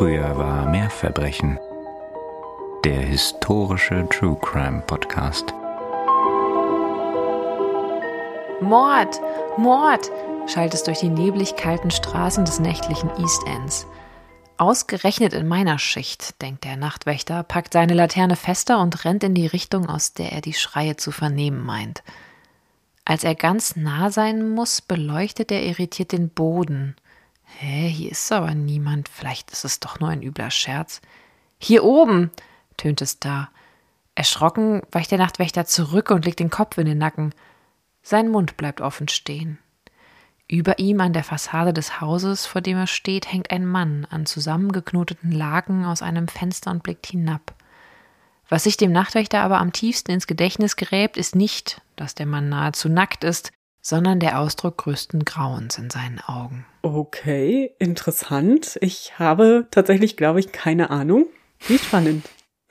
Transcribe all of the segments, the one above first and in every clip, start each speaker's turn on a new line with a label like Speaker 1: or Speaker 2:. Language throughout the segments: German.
Speaker 1: Früher war mehr Verbrechen. Der historische True Crime Podcast.
Speaker 2: Mord! Mord! schallt es durch die neblig kalten Straßen des nächtlichen East Ends. Ausgerechnet in meiner Schicht, denkt der Nachtwächter, packt seine Laterne fester und rennt in die Richtung, aus der er die Schreie zu vernehmen meint. Als er ganz nah sein muss, beleuchtet er irritiert den Boden. Hä, hier ist aber niemand. Vielleicht ist es doch nur ein übler Scherz. Hier oben, tönt es da. Erschrocken weicht der Nachtwächter zurück und legt den Kopf in den Nacken. Sein Mund bleibt offen stehen. Über ihm an der Fassade des Hauses, vor dem er steht, hängt ein Mann an zusammengeknoteten Laken aus einem Fenster und blickt hinab. Was sich dem Nachtwächter aber am tiefsten ins Gedächtnis gräbt, ist nicht, dass der Mann nahezu nackt ist, sondern der Ausdruck größten Grauens in seinen Augen.
Speaker 3: Okay, interessant. Ich habe tatsächlich, glaube ich, keine Ahnung. Wie spannend.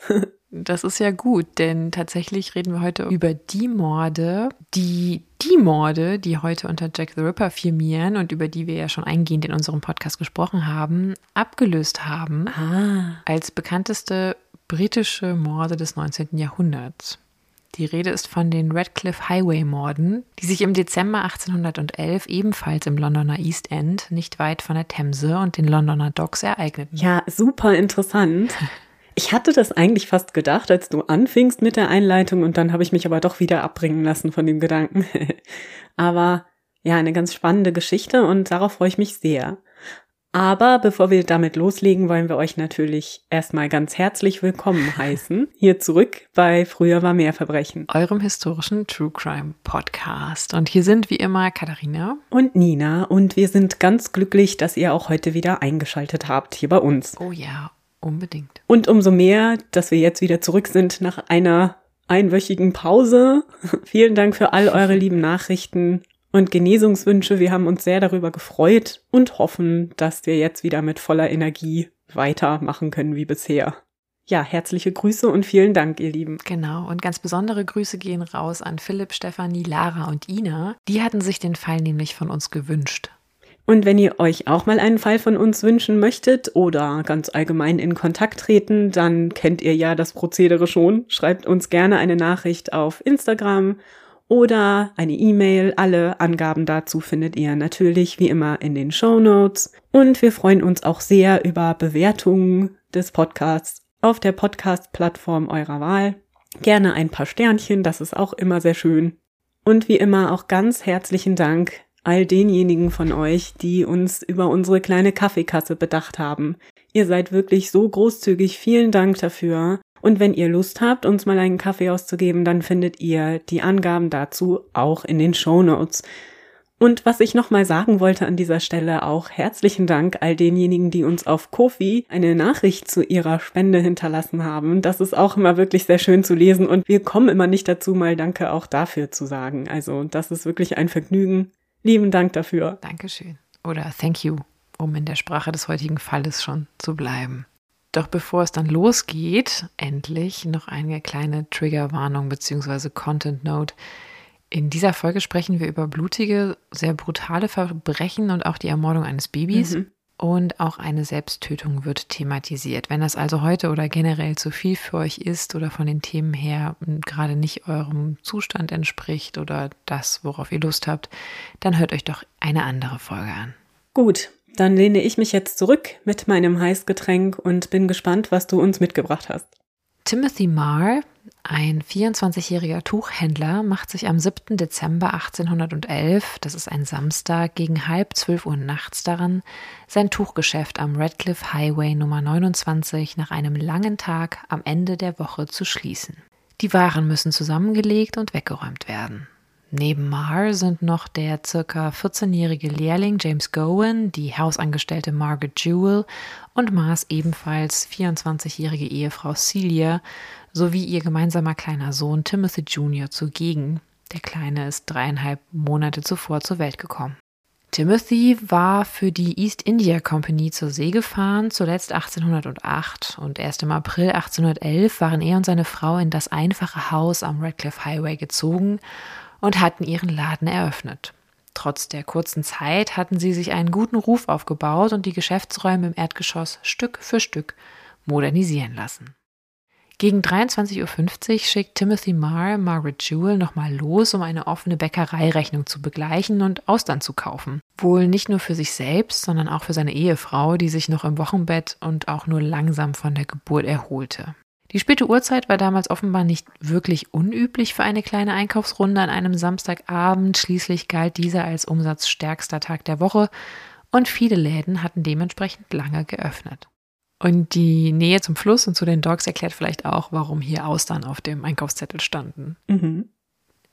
Speaker 2: Das ist ja gut, denn tatsächlich reden wir heute über die Morde, die die Morde, die heute unter Jack the Ripper firmieren und über die wir ja schon eingehend in unserem Podcast gesprochen haben, abgelöst haben
Speaker 3: Ah.
Speaker 2: als bekannteste britische Morde des 19. Jahrhunderts. Die Rede ist von den Radcliffe Highway-Morden, die sich im Dezember 1811 ebenfalls im Londoner East End, nicht weit von der Themse und den Londoner Docks ereigneten.
Speaker 3: Ja, super interessant. Ich hatte das eigentlich fast gedacht, als du anfingst mit der Einleitung und dann habe ich mich aber doch wieder abbringen lassen von dem Gedanken. aber ja, eine ganz spannende Geschichte und darauf freue ich mich sehr. Aber bevor wir damit loslegen, wollen wir euch natürlich erstmal ganz herzlich willkommen heißen. Hier zurück bei Früher war mehr Verbrechen.
Speaker 2: Eurem historischen True Crime Podcast. Und hier sind wie immer Katharina.
Speaker 3: Und Nina und wir sind ganz glücklich, dass ihr auch heute wieder eingeschaltet habt hier bei uns.
Speaker 2: Oh ja, unbedingt.
Speaker 3: Und umso mehr, dass wir jetzt wieder zurück sind nach einer einwöchigen Pause. Vielen Dank für all eure lieben Nachrichten und Genesungswünsche. Wir haben uns sehr darüber gefreut und hoffen, dass wir jetzt wieder mit voller Energie weitermachen können wie bisher. Ja, herzliche Grüße und vielen Dank, ihr Lieben.
Speaker 2: Genau, und ganz besondere Grüße gehen raus an Philipp, Stefanie, Lara und Ina. Die hatten sich den Fall nämlich von uns gewünscht.
Speaker 3: Und wenn ihr euch auch mal einen Fall von uns wünschen möchtet oder ganz allgemein in Kontakt treten, dann kennt ihr ja das Prozedere schon. Schreibt uns gerne eine Nachricht auf Instagram oder eine E-Mail. Alle Angaben dazu findet ihr natürlich wie immer in den Show Notes. Und wir freuen uns auch sehr über Bewertungen des Podcasts auf der Podcast-Plattform eurer Wahl. Gerne ein paar Sternchen, das ist auch immer sehr schön. Und wie immer auch ganz herzlichen Dank all denjenigen von euch, die uns über unsere kleine Kaffeekasse bedacht haben. Ihr seid wirklich so großzügig. Vielen Dank dafür. Und wenn ihr Lust habt, uns mal einen Kaffee auszugeben, dann findet ihr die Angaben dazu auch in den Show Notes. Und was ich nochmal sagen wollte an dieser Stelle auch herzlichen Dank all denjenigen, die uns auf Kofi eine Nachricht zu ihrer Spende hinterlassen haben. Das ist auch immer wirklich sehr schön zu lesen und wir kommen immer nicht dazu, mal Danke auch dafür zu sagen. Also das ist wirklich ein Vergnügen. Lieben Dank dafür.
Speaker 2: Dankeschön. Oder thank you, um in der Sprache des heutigen Falles schon zu bleiben. Doch bevor es dann losgeht, endlich noch eine kleine Triggerwarnung bzw. Content Note. In dieser Folge sprechen wir über blutige, sehr brutale Verbrechen und auch die Ermordung eines Babys.
Speaker 3: Mhm.
Speaker 2: Und auch eine Selbsttötung wird thematisiert. Wenn das also heute oder generell zu viel für euch ist oder von den Themen her gerade nicht eurem Zustand entspricht oder das, worauf ihr Lust habt, dann hört euch doch eine andere Folge an.
Speaker 3: Gut, dann lehne ich mich jetzt zurück mit meinem Heißgetränk und bin gespannt, was du uns mitgebracht hast.
Speaker 2: Timothy Marr, ein 24-jähriger Tuchhändler, macht sich am 7. Dezember 1811, das ist ein Samstag, gegen halb zwölf Uhr nachts daran, sein Tuchgeschäft am Radcliffe Highway Nummer 29 nach einem langen Tag am Ende der Woche zu schließen. Die Waren müssen zusammengelegt und weggeräumt werden. Neben Marr sind noch der circa 14-jährige Lehrling James Gowan, die Hausangestellte Margaret Jewell und Mars ebenfalls 24-jährige Ehefrau Celia sowie ihr gemeinsamer kleiner Sohn Timothy Jr. zugegen. Der Kleine ist dreieinhalb Monate zuvor zur Welt gekommen. Timothy war für die East India Company zur See gefahren, zuletzt 1808 und erst im April 1811 waren er und seine Frau in das einfache Haus am Radcliffe Highway gezogen und hatten ihren Laden eröffnet. Trotz der kurzen Zeit hatten sie sich einen guten Ruf aufgebaut und die Geschäftsräume im Erdgeschoss Stück für Stück modernisieren lassen. Gegen 23.50 Uhr schickt Timothy Marr Margaret Jewell nochmal los, um eine offene Bäckereirechnung zu begleichen und Austern zu kaufen. Wohl nicht nur für sich selbst, sondern auch für seine Ehefrau, die sich noch im Wochenbett und auch nur langsam von der Geburt erholte. Die späte Uhrzeit war damals offenbar nicht wirklich unüblich für eine kleine Einkaufsrunde an einem Samstagabend. Schließlich galt dieser als umsatzstärkster Tag der Woche und viele Läden hatten dementsprechend lange geöffnet. Und die Nähe zum Fluss und zu den Dogs erklärt vielleicht auch, warum hier Austern auf dem Einkaufszettel standen. Mhm.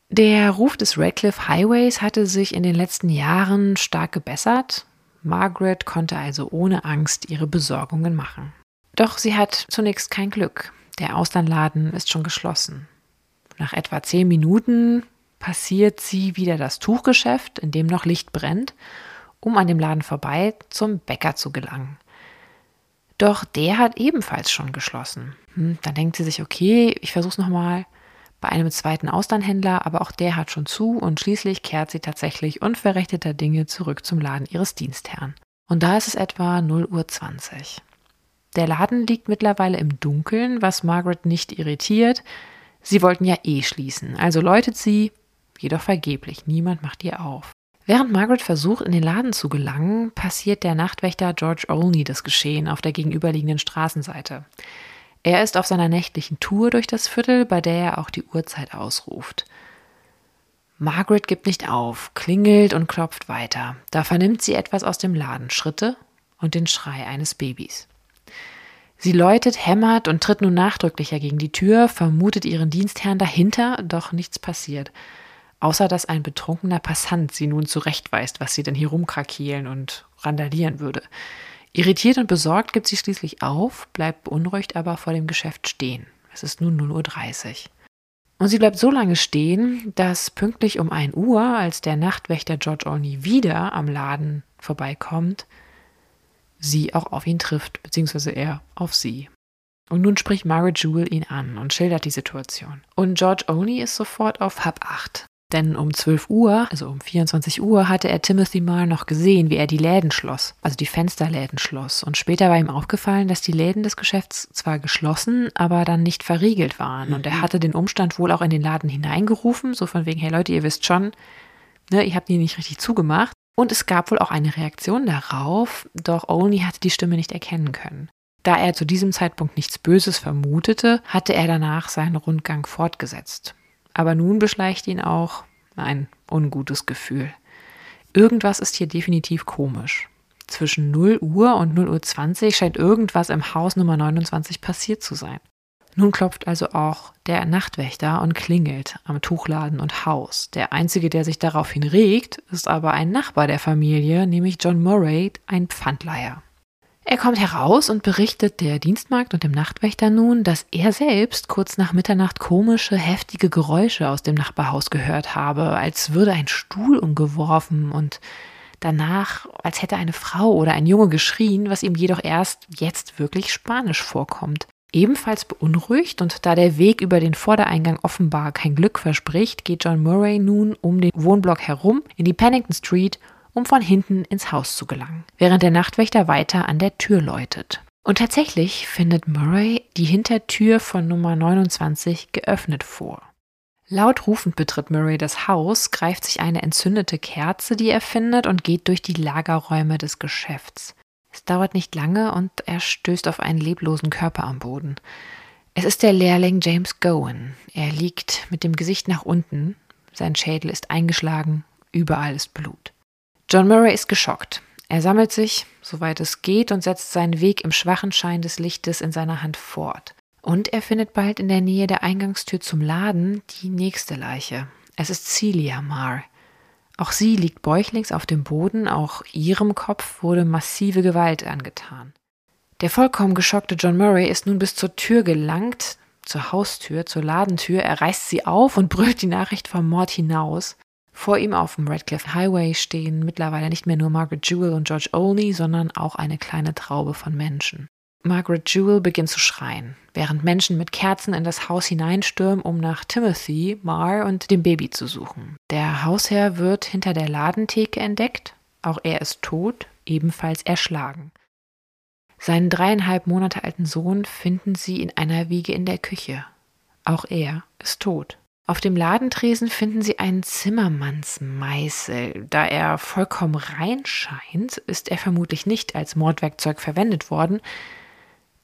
Speaker 2: Der Ruf des Radcliffe Highways hatte sich in den letzten Jahren stark gebessert. Margaret konnte also ohne Angst ihre Besorgungen machen. Doch sie hat zunächst kein Glück. Der Austernladen ist schon geschlossen. Nach etwa zehn Minuten passiert sie wieder das Tuchgeschäft, in dem noch Licht brennt, um an dem Laden vorbei zum Bäcker zu gelangen. Doch der hat ebenfalls schon geschlossen. Hm, dann denkt sie sich, okay, ich versuche es nochmal bei einem zweiten Austernhändler, aber auch der hat schon zu und schließlich kehrt sie tatsächlich unverrichteter Dinge zurück zum Laden ihres Dienstherrn. Und da ist es etwa 0 Uhr 20. Der Laden liegt mittlerweile im Dunkeln, was Margaret nicht irritiert. Sie wollten ja eh schließen, also läutet sie, jedoch vergeblich, niemand macht ihr auf. Während Margaret versucht, in den Laden zu gelangen, passiert der Nachtwächter George Olney das Geschehen auf der gegenüberliegenden Straßenseite. Er ist auf seiner nächtlichen Tour durch das Viertel, bei der er auch die Uhrzeit ausruft. Margaret gibt nicht auf, klingelt und klopft weiter. Da vernimmt sie etwas aus dem Laden, Schritte und den Schrei eines Babys. Sie läutet, hämmert und tritt nun nachdrücklicher gegen die Tür, vermutet ihren Dienstherrn dahinter, doch nichts passiert außer dass ein betrunkener Passant sie nun zurechtweist, was sie denn hier rumkrakeelen und randalieren würde. Irritiert und besorgt gibt sie schließlich auf, bleibt beunruhigt aber vor dem Geschäft stehen. Es ist nun 0.30 Uhr. Und sie bleibt so lange stehen, dass pünktlich um 1 Uhr, als der Nachtwächter George Olney wieder am Laden vorbeikommt, sie auch auf ihn trifft, beziehungsweise er auf sie. Und nun spricht Margaret Jewell ihn an und schildert die Situation. Und George Olney ist sofort auf Hab 8. Denn um 12 Uhr, also um 24 Uhr, hatte er Timothy mal noch gesehen, wie er die Läden schloss, also die Fensterläden schloss. Und später war ihm aufgefallen, dass die Läden des Geschäfts zwar geschlossen, aber dann nicht verriegelt waren. Und er mhm. hatte den Umstand wohl auch in den Laden hineingerufen, so von wegen, hey Leute, ihr wisst schon, ne, ihr habt die nicht richtig zugemacht. Und es gab wohl auch eine Reaktion darauf, doch Olney hatte die Stimme nicht erkennen können. Da er zu diesem Zeitpunkt nichts Böses vermutete, hatte er danach seinen Rundgang fortgesetzt. Aber nun beschleicht ihn auch ein ungutes Gefühl. Irgendwas ist hier definitiv komisch. Zwischen 0 Uhr und 0 Uhr 20 scheint irgendwas im Haus Nummer 29 passiert zu sein. Nun klopft also auch der Nachtwächter und klingelt am Tuchladen und Haus. Der einzige, der sich daraufhin regt, ist aber ein Nachbar der Familie, nämlich John Murray, ein Pfandleiher. Er kommt heraus und berichtet der Dienstmagd und dem Nachtwächter nun, dass er selbst kurz nach Mitternacht komische, heftige Geräusche aus dem Nachbarhaus gehört habe, als würde ein Stuhl umgeworfen und danach, als hätte eine Frau oder ein Junge geschrien, was ihm jedoch erst jetzt wirklich spanisch vorkommt. Ebenfalls beunruhigt und da der Weg über den Vordereingang offenbar kein Glück verspricht, geht John Murray nun um den Wohnblock herum in die Pennington Street um von hinten ins Haus zu gelangen, während der Nachtwächter weiter an der Tür läutet. Und tatsächlich findet Murray die Hintertür von Nummer 29 geöffnet vor. Laut rufend betritt Murray das Haus, greift sich eine entzündete Kerze, die er findet, und geht durch die Lagerräume des Geschäfts. Es dauert nicht lange und er stößt auf einen leblosen Körper am Boden. Es ist der Lehrling James Gowan. Er liegt mit dem Gesicht nach unten, sein Schädel ist eingeschlagen, überall ist Blut. John Murray ist geschockt. Er sammelt sich, soweit es geht, und setzt seinen Weg im schwachen Schein des Lichtes in seiner Hand fort. Und er findet bald in der Nähe der Eingangstür zum Laden die nächste Leiche. Es ist Celia Marr. Auch sie liegt bäuchlings auf dem Boden, auch ihrem Kopf wurde massive Gewalt angetan. Der vollkommen geschockte John Murray ist nun bis zur Tür gelangt, zur Haustür, zur Ladentür, er reißt sie auf und brüllt die Nachricht vom Mord hinaus. Vor ihm auf dem Radcliffe Highway stehen mittlerweile nicht mehr nur Margaret Jewell und George Olney, sondern auch eine kleine Traube von Menschen. Margaret Jewell beginnt zu schreien, während Menschen mit Kerzen in das Haus hineinstürmen, um nach Timothy, Mar und dem Baby zu suchen. Der Hausherr wird hinter der Ladentheke entdeckt. Auch er ist tot, ebenfalls erschlagen. Seinen dreieinhalb Monate alten Sohn finden sie in einer Wiege in der Küche. Auch er ist tot. Auf dem Ladentresen finden sie einen Zimmermannsmeißel. Da er vollkommen rein scheint, ist er vermutlich nicht als Mordwerkzeug verwendet worden,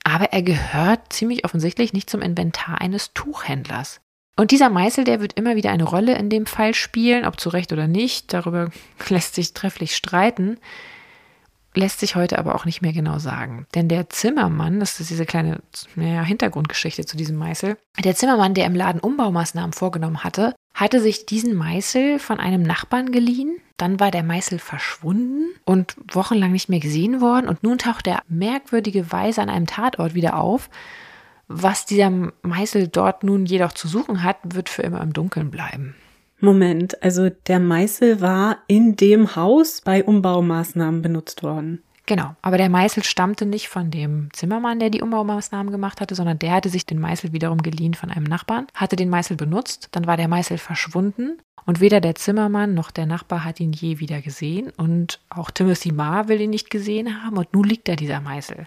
Speaker 2: aber er gehört ziemlich offensichtlich nicht zum Inventar eines Tuchhändlers. Und dieser Meißel, der wird immer wieder eine Rolle in dem Fall spielen, ob zu Recht oder nicht, darüber lässt sich trefflich streiten lässt sich heute aber auch nicht mehr genau sagen. Denn der Zimmermann, das ist diese kleine naja, Hintergrundgeschichte zu diesem Meißel, der Zimmermann, der im Laden Umbaumaßnahmen vorgenommen hatte, hatte sich diesen Meißel von einem Nachbarn geliehen. Dann war der Meißel verschwunden und wochenlang nicht mehr gesehen worden. Und nun taucht er merkwürdigerweise an einem Tatort wieder auf. Was dieser Meißel dort nun jedoch zu suchen hat, wird für immer im Dunkeln bleiben.
Speaker 3: Moment, also der Meißel war in dem Haus bei Umbaumaßnahmen benutzt worden.
Speaker 2: Genau, aber der Meißel stammte nicht von dem Zimmermann, der die Umbaumaßnahmen gemacht hatte, sondern der hatte sich den Meißel wiederum geliehen von einem Nachbarn, hatte den Meißel benutzt, dann war der Meißel verschwunden und weder der Zimmermann noch der Nachbar hat ihn je wieder gesehen und auch Timothy Marr will ihn nicht gesehen haben und nun liegt da dieser Meißel.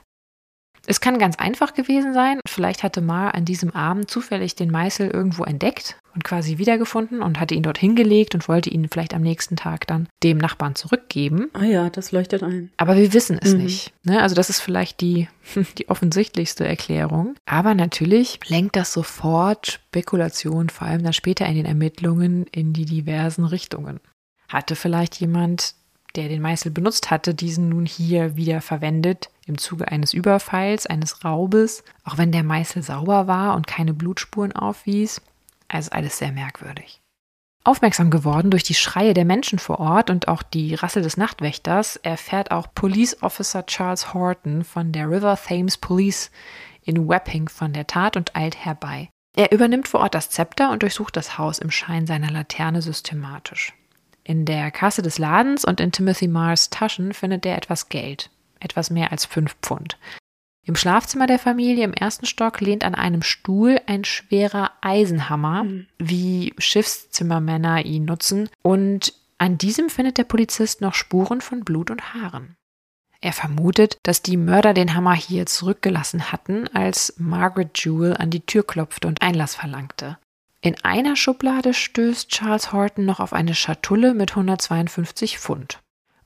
Speaker 2: Es kann ganz einfach gewesen sein. Vielleicht hatte Ma an diesem Abend zufällig den Meißel irgendwo entdeckt und quasi wiedergefunden und hatte ihn dort hingelegt und wollte ihn vielleicht am nächsten Tag dann dem Nachbarn zurückgeben.
Speaker 3: Ah ja, das leuchtet ein.
Speaker 2: Aber wir wissen es mhm. nicht. Ne? Also das ist vielleicht die, die offensichtlichste Erklärung. Aber natürlich lenkt das sofort Spekulation, vor allem dann später in den Ermittlungen, in die diversen Richtungen. Hatte vielleicht jemand der den Meißel benutzt hatte, diesen nun hier wieder verwendet im Zuge eines Überfalls, eines Raubes, auch wenn der Meißel sauber war und keine Blutspuren aufwies. Also alles sehr merkwürdig. Aufmerksam geworden durch die Schreie der Menschen vor Ort und auch die Rassel des Nachtwächters erfährt auch Police Officer Charles Horton von der River Thames Police in Wapping von der Tat und eilt herbei. Er übernimmt vor Ort das Zepter und durchsucht das Haus im Schein seiner Laterne systematisch. In der Kasse des Ladens und in Timothy Mars Taschen findet er etwas Geld, etwas mehr als fünf Pfund. Im Schlafzimmer der Familie im ersten Stock lehnt an einem Stuhl ein schwerer Eisenhammer, mhm. wie Schiffszimmermänner ihn nutzen, und an diesem findet der Polizist noch Spuren von Blut und Haaren. Er vermutet, dass die Mörder den Hammer hier zurückgelassen hatten, als Margaret Jewell an die Tür klopfte und Einlass verlangte. In einer Schublade stößt Charles Horton noch auf eine Schatulle mit 152 Pfund.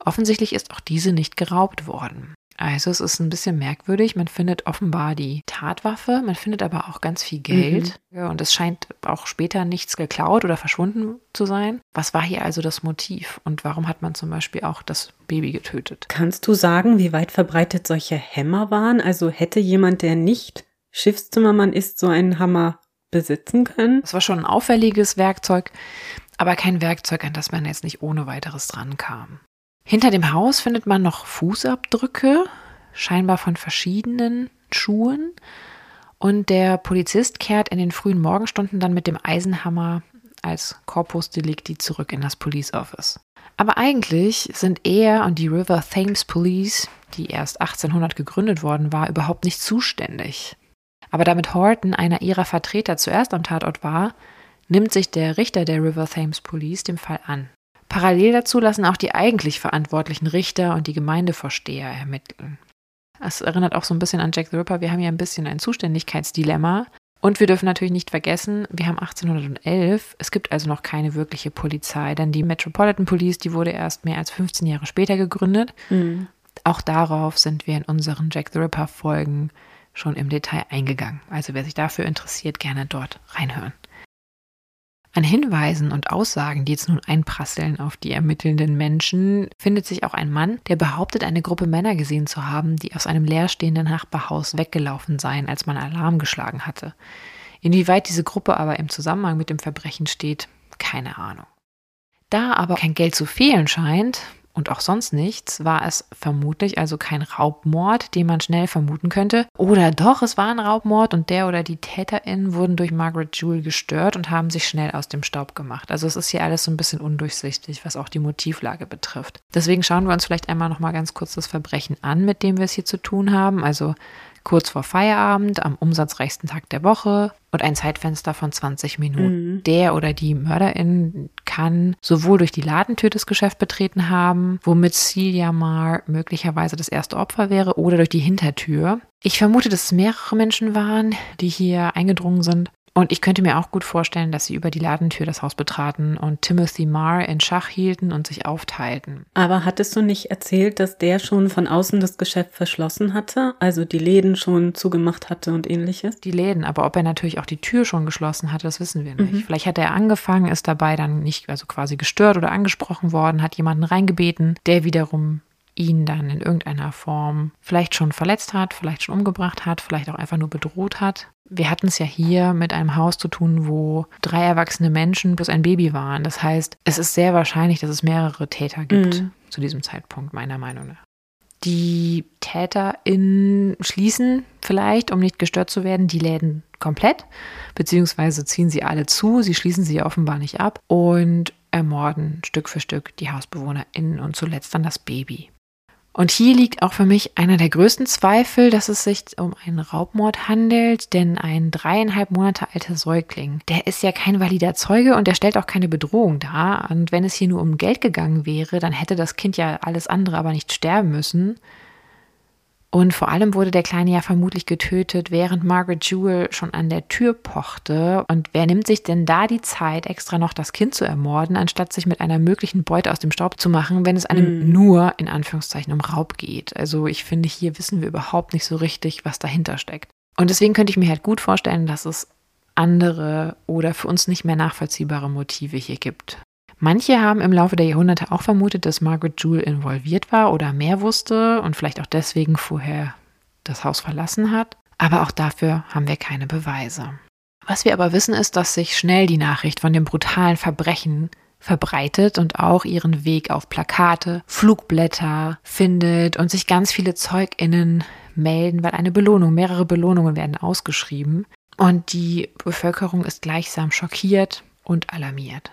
Speaker 2: Offensichtlich ist auch diese nicht geraubt worden. Also es ist ein bisschen merkwürdig. Man findet offenbar die Tatwaffe, man findet aber auch ganz viel Geld. Mhm. Und es scheint auch später nichts geklaut oder verschwunden zu sein. Was war hier also das Motiv? Und warum hat man zum Beispiel auch das Baby getötet?
Speaker 3: Kannst du sagen, wie weit verbreitet solche Hämmer waren? Also hätte jemand, der nicht Schiffszimmermann ist, so einen Hammer besitzen können.
Speaker 2: Es war schon ein auffälliges Werkzeug, aber kein Werkzeug, an das man jetzt nicht ohne weiteres dran kam. Hinter dem Haus findet man noch Fußabdrücke, scheinbar von verschiedenen Schuhen. Und der Polizist kehrt in den frühen Morgenstunden dann mit dem Eisenhammer als Corpus Delicti zurück in das Police Office. Aber eigentlich sind er und die River Thames Police, die erst 1800 gegründet worden war, überhaupt nicht zuständig. Aber damit Horton einer ihrer Vertreter zuerst am Tatort war, nimmt sich der Richter der River Thames Police dem Fall an. Parallel dazu lassen auch die eigentlich verantwortlichen Richter und die Gemeindevorsteher ermitteln. Es erinnert auch so ein bisschen an Jack the Ripper. Wir haben ja ein bisschen ein Zuständigkeitsdilemma. Und wir dürfen natürlich nicht vergessen, wir haben 1811. Es gibt also noch keine wirkliche Polizei, denn die Metropolitan Police, die wurde erst mehr als 15 Jahre später gegründet. Mhm. Auch darauf sind wir in unseren Jack the Ripper Folgen schon im Detail eingegangen. Also wer sich dafür interessiert, gerne dort reinhören. An Hinweisen und Aussagen, die jetzt nun einprasseln auf die ermittelnden Menschen, findet sich auch ein Mann, der behauptet, eine Gruppe Männer gesehen zu haben, die aus einem leerstehenden Nachbarhaus weggelaufen seien, als man Alarm geschlagen hatte. Inwieweit diese Gruppe aber im Zusammenhang mit dem Verbrechen steht, keine Ahnung. Da aber kein Geld zu fehlen scheint, und auch sonst nichts, war es vermutlich also kein Raubmord, den man schnell vermuten könnte. Oder doch, es war ein Raubmord und der oder die TäterInnen wurden durch Margaret Jewell gestört und haben sich schnell aus dem Staub gemacht. Also es ist hier alles so ein bisschen undurchsichtig, was auch die Motivlage betrifft. Deswegen schauen wir uns vielleicht einmal noch mal ganz kurz das Verbrechen an, mit dem wir es hier zu tun haben. Also kurz vor Feierabend, am umsatzreichsten Tag der Woche und ein Zeitfenster von 20 Minuten. Mhm. Der oder die Mörderin kann sowohl durch die Ladentür das Geschäft betreten haben, womit Celia Marr möglicherweise das erste Opfer wäre, oder durch die Hintertür. Ich vermute, dass es mehrere Menschen waren, die hier eingedrungen sind. Und ich könnte mir auch gut vorstellen, dass sie über die Ladentür das Haus betraten und Timothy Marr in Schach hielten und sich aufteilten.
Speaker 3: Aber hattest du nicht erzählt, dass der schon von außen das Geschäft verschlossen hatte? Also die Läden schon zugemacht hatte und ähnliches?
Speaker 2: Die Läden, aber ob er natürlich auch die Tür schon geschlossen hatte, das wissen wir nicht. Mhm. Vielleicht hat er angefangen, ist dabei dann nicht, also quasi gestört oder angesprochen worden, hat jemanden reingebeten, der wiederum ihn dann in irgendeiner Form vielleicht schon verletzt hat, vielleicht schon umgebracht hat, vielleicht auch einfach nur bedroht hat. Wir hatten es ja hier mit einem Haus zu tun, wo drei erwachsene Menschen plus ein Baby waren. Das heißt, es ist sehr wahrscheinlich, dass es mehrere Täter gibt mhm. zu diesem Zeitpunkt, meiner Meinung nach. Die TäterInnen schließen vielleicht, um nicht gestört zu werden, die Läden komplett, beziehungsweise ziehen sie alle zu, sie schließen sie offenbar nicht ab und ermorden Stück für Stück die HausbewohnerInnen und zuletzt dann das Baby. Und hier liegt auch für mich einer der größten Zweifel, dass es sich um einen Raubmord handelt, denn ein dreieinhalb Monate alter Säugling, der ist ja kein valider Zeuge und der stellt auch keine Bedrohung dar. Und wenn es hier nur um Geld gegangen wäre, dann hätte das Kind ja alles andere aber nicht sterben müssen. Und vor allem wurde der Kleine ja vermutlich getötet, während Margaret Jewell schon an der Tür pochte. Und wer nimmt sich denn da die Zeit, extra noch das Kind zu ermorden, anstatt sich mit einer möglichen Beute aus dem Staub zu machen, wenn es einem mhm. nur in Anführungszeichen um Raub geht? Also ich finde, hier wissen wir überhaupt nicht so richtig, was dahinter steckt. Und deswegen könnte ich mir halt gut vorstellen, dass es andere oder für uns nicht mehr nachvollziehbare Motive hier gibt. Manche haben im Laufe der Jahrhunderte auch vermutet, dass Margaret Jewell involviert war oder mehr wusste und vielleicht auch deswegen vorher das Haus verlassen hat. Aber auch dafür haben wir keine Beweise. Was wir aber wissen, ist, dass sich schnell die Nachricht von dem brutalen Verbrechen verbreitet und auch ihren Weg auf Plakate, Flugblätter findet und sich ganz viele ZeugInnen melden, weil eine Belohnung, mehrere Belohnungen werden ausgeschrieben. Und die Bevölkerung ist gleichsam schockiert und alarmiert.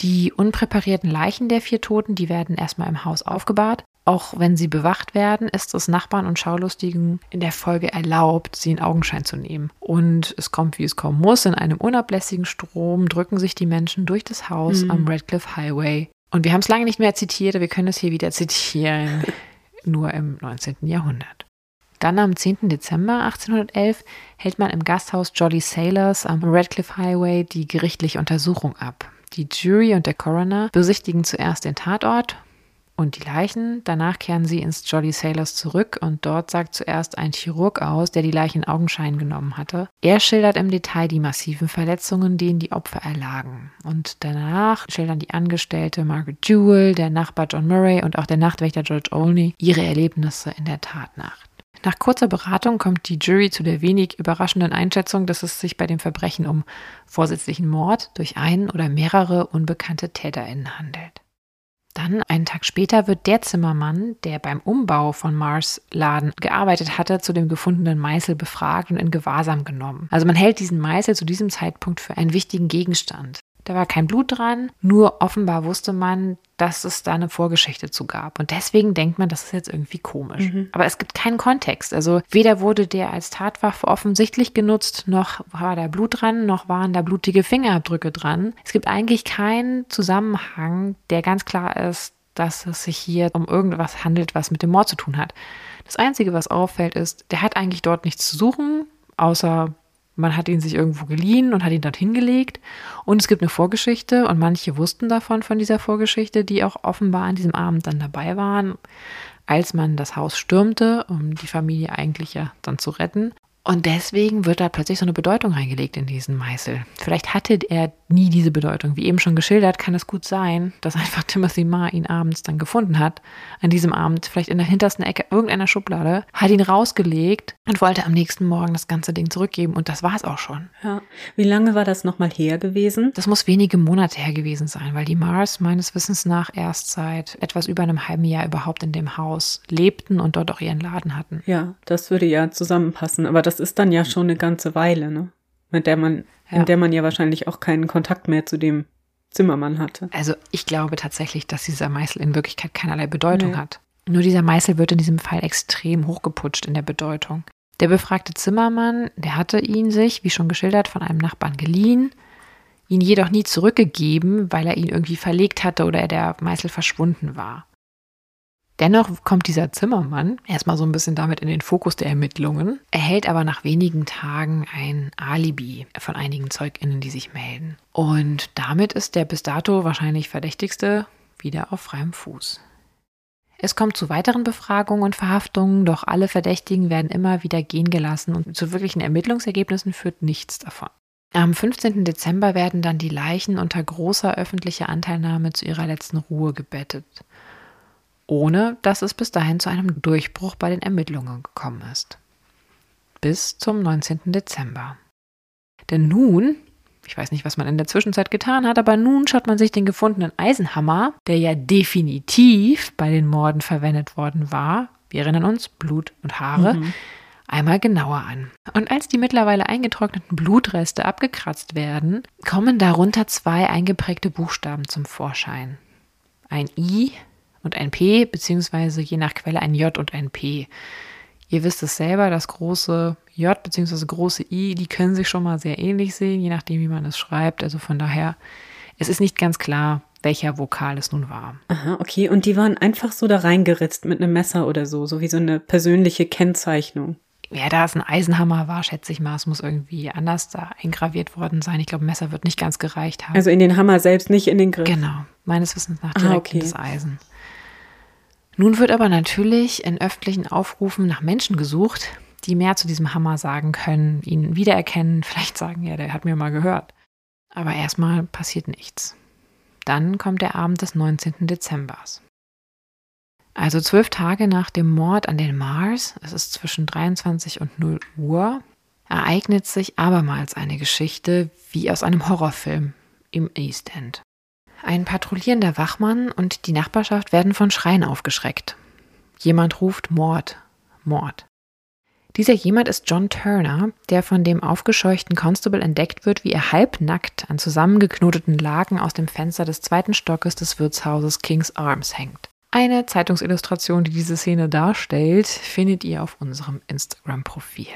Speaker 2: Die unpräparierten Leichen der vier Toten, die werden erstmal im Haus aufgebahrt. Auch wenn sie bewacht werden, ist es Nachbarn und Schaulustigen in der Folge erlaubt, sie in Augenschein zu nehmen. Und es kommt, wie es kommen muss. In einem unablässigen Strom drücken sich die Menschen durch das Haus mhm. am Redcliffe Highway. Und wir haben es lange nicht mehr zitiert, wir können es hier wieder zitieren. nur im 19. Jahrhundert. Dann am 10. Dezember 1811 hält man im Gasthaus Jolly Sailors am Redcliffe Highway die gerichtliche Untersuchung ab. Die Jury und der Coroner besichtigen zuerst den Tatort und die Leichen. Danach kehren sie ins Jolly Sailors zurück und dort sagt zuerst ein Chirurg aus, der die Leichen in Augenschein genommen hatte. Er schildert im Detail die massiven Verletzungen, denen die Opfer erlagen. Und danach schildern die Angestellte Margaret Jewell, der Nachbar John Murray und auch der Nachtwächter George Olney ihre Erlebnisse in der Tatnacht. Nach kurzer Beratung kommt die Jury zu der wenig überraschenden Einschätzung, dass es sich bei dem Verbrechen um vorsätzlichen Mord durch einen oder mehrere unbekannte TäterInnen handelt. Dann, einen Tag später, wird der Zimmermann, der beim Umbau von Mars Laden gearbeitet hatte, zu dem gefundenen Meißel befragt und in Gewahrsam genommen. Also man hält diesen Meißel zu diesem Zeitpunkt für einen wichtigen Gegenstand. Da war kein Blut dran, nur offenbar wusste man, dass es da eine Vorgeschichte zu gab. Und deswegen denkt man, das ist jetzt irgendwie komisch. Mhm. Aber es gibt keinen Kontext. Also weder wurde der als Tatwaffe offensichtlich genutzt, noch war da Blut dran, noch waren da blutige Fingerabdrücke dran. Es gibt eigentlich keinen Zusammenhang, der ganz klar ist, dass es sich hier um irgendwas handelt, was mit dem Mord zu tun hat. Das Einzige, was auffällt, ist, der hat eigentlich dort nichts zu suchen, außer man hat ihn sich irgendwo geliehen und hat ihn dorthin gelegt. Und es gibt eine Vorgeschichte und manche wussten davon, von dieser Vorgeschichte, die auch offenbar an diesem Abend dann dabei waren, als man das Haus stürmte, um die Familie eigentlich ja dann zu retten. Und deswegen wird da plötzlich so eine Bedeutung reingelegt in diesen Meißel. Vielleicht hatte er nie diese Bedeutung. Wie eben schon geschildert, kann es gut sein, dass einfach Timothy Marr ihn abends dann gefunden hat. An diesem Abend, vielleicht in der hintersten Ecke irgendeiner Schublade, hat ihn rausgelegt und wollte am nächsten Morgen das ganze Ding zurückgeben. Und das war es auch schon.
Speaker 3: Ja. Wie lange war das nochmal her gewesen?
Speaker 2: Das muss wenige Monate her gewesen sein, weil die Mars meines Wissens nach erst seit etwas über einem halben Jahr überhaupt in dem Haus lebten und dort auch ihren Laden hatten.
Speaker 3: Ja, das würde ja zusammenpassen. Aber das ist dann ja schon eine ganze Weile, ne? Mit der man, ja. in der man ja wahrscheinlich auch keinen Kontakt mehr zu dem Zimmermann hatte.
Speaker 2: Also ich glaube tatsächlich, dass dieser Meißel in Wirklichkeit keinerlei Bedeutung nee. hat. Nur dieser Meißel wird in diesem Fall extrem hochgeputscht in der Bedeutung. Der befragte Zimmermann, der hatte ihn sich, wie schon geschildert, von einem Nachbarn geliehen, ihn jedoch nie zurückgegeben, weil er ihn irgendwie verlegt hatte oder der Meißel verschwunden war. Dennoch kommt dieser Zimmermann erstmal so ein bisschen damit in den Fokus der Ermittlungen, erhält aber nach wenigen Tagen ein Alibi von einigen ZeugInnen, die sich melden. Und damit ist der bis dato wahrscheinlich Verdächtigste wieder auf freiem Fuß. Es kommt zu weiteren Befragungen und Verhaftungen, doch alle Verdächtigen werden immer wieder gehen gelassen und zu wirklichen Ermittlungsergebnissen führt nichts davon. Am 15. Dezember werden dann die Leichen unter großer öffentlicher Anteilnahme zu ihrer letzten Ruhe gebettet ohne dass es bis dahin zu einem Durchbruch bei den Ermittlungen gekommen ist. Bis zum 19. Dezember. Denn nun, ich weiß nicht, was man in der Zwischenzeit getan hat, aber nun schaut man sich den gefundenen Eisenhammer, der ja definitiv bei den Morden verwendet worden war, wir erinnern uns, Blut und Haare, mhm. einmal genauer an. Und als die mittlerweile eingetrockneten Blutreste abgekratzt werden, kommen darunter zwei eingeprägte Buchstaben zum Vorschein. Ein I und ein P, beziehungsweise je nach Quelle ein J und ein P. Ihr wisst es selber, das große J bzw. große I, die können sich schon mal sehr ähnlich sehen, je nachdem, wie man es schreibt. Also von daher, es ist nicht ganz klar, welcher Vokal es nun war.
Speaker 3: Aha, okay. Und die waren einfach so da reingeritzt mit einem Messer oder so, so wie so eine persönliche Kennzeichnung.
Speaker 2: Ja, da es ein Eisenhammer war, schätze ich mal, es muss irgendwie anders da eingraviert worden sein. Ich glaube, Messer wird nicht ganz gereicht haben.
Speaker 3: Also in den Hammer selbst, nicht in den Griff.
Speaker 2: Genau, meines Wissens nach direkt ah, okay. in das Eisen. Nun wird aber natürlich in öffentlichen Aufrufen nach Menschen gesucht, die mehr zu diesem Hammer sagen können, ihn wiedererkennen, vielleicht sagen, ja, der hat mir mal gehört. Aber erstmal passiert nichts. Dann kommt der Abend des 19. Dezembers. Also zwölf Tage nach dem Mord an den Mars, es ist zwischen 23 und 0 Uhr, ereignet sich abermals eine Geschichte wie aus einem Horrorfilm im East End. Ein patrouillierender Wachmann und die Nachbarschaft werden von Schreien aufgeschreckt. Jemand ruft Mord, Mord. Dieser jemand ist John Turner, der von dem aufgescheuchten Constable entdeckt wird, wie er halbnackt an zusammengeknoteten Laken aus dem Fenster des zweiten Stockes des Wirtshauses King's Arms hängt. Eine Zeitungsillustration, die diese Szene darstellt, findet ihr auf unserem Instagram-Profil.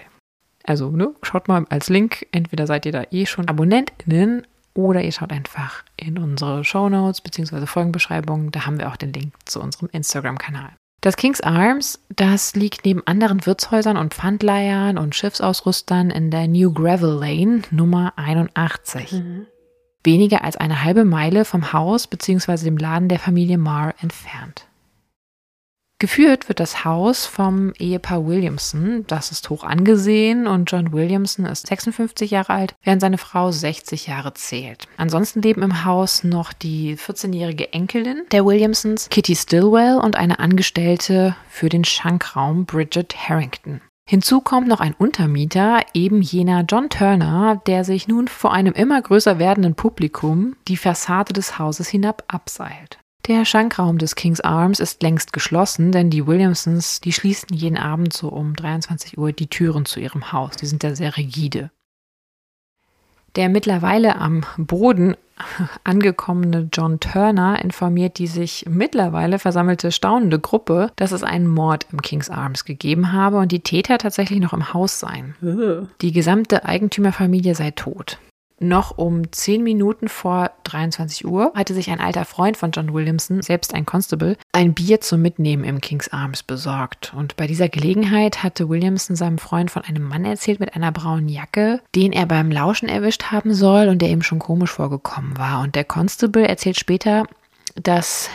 Speaker 2: Also, ne, schaut mal als Link, entweder seid ihr da eh schon AbonnentInnen oder ihr schaut einfach in unsere Show Notes bzw. Folgenbeschreibung. Da haben wir auch den Link zu unserem Instagram-Kanal. Das King's Arms, das liegt neben anderen Wirtshäusern und Pfandleihern und Schiffsausrüstern in der New Gravel Lane Nummer 81. Mhm. Weniger als eine halbe Meile vom Haus bzw. dem Laden der Familie Marr entfernt. Geführt wird das Haus vom Ehepaar Williamson. Das ist hoch angesehen und John Williamson ist 56 Jahre alt, während seine Frau 60 Jahre zählt. Ansonsten leben im Haus noch die 14-jährige Enkelin der Williamsons, Kitty Stillwell, und eine Angestellte für den Schankraum, Bridget Harrington. Hinzu kommt noch ein Untermieter, eben jener John Turner, der sich nun vor einem immer größer werdenden Publikum die Fassade des Hauses hinab abseilt. Der Schankraum des King's Arms ist längst geschlossen, denn die Williamsons, die schließen jeden Abend so um 23 Uhr die Türen zu ihrem Haus. Die sind da sehr rigide. Der mittlerweile am Boden angekommene John Turner informiert die sich mittlerweile versammelte staunende Gruppe, dass es einen Mord im King's Arms gegeben habe und die Täter tatsächlich noch im Haus seien. Die gesamte Eigentümerfamilie sei tot. Noch um zehn Minuten vor 23 Uhr hatte sich ein alter Freund von John Williamson, selbst ein Constable, ein Bier zum Mitnehmen im King's Arms besorgt. Und bei dieser Gelegenheit hatte Williamson seinem Freund von einem Mann erzählt mit einer braunen Jacke, den er beim Lauschen erwischt haben soll und der ihm schon komisch vorgekommen war. Und der Constable erzählt später, dass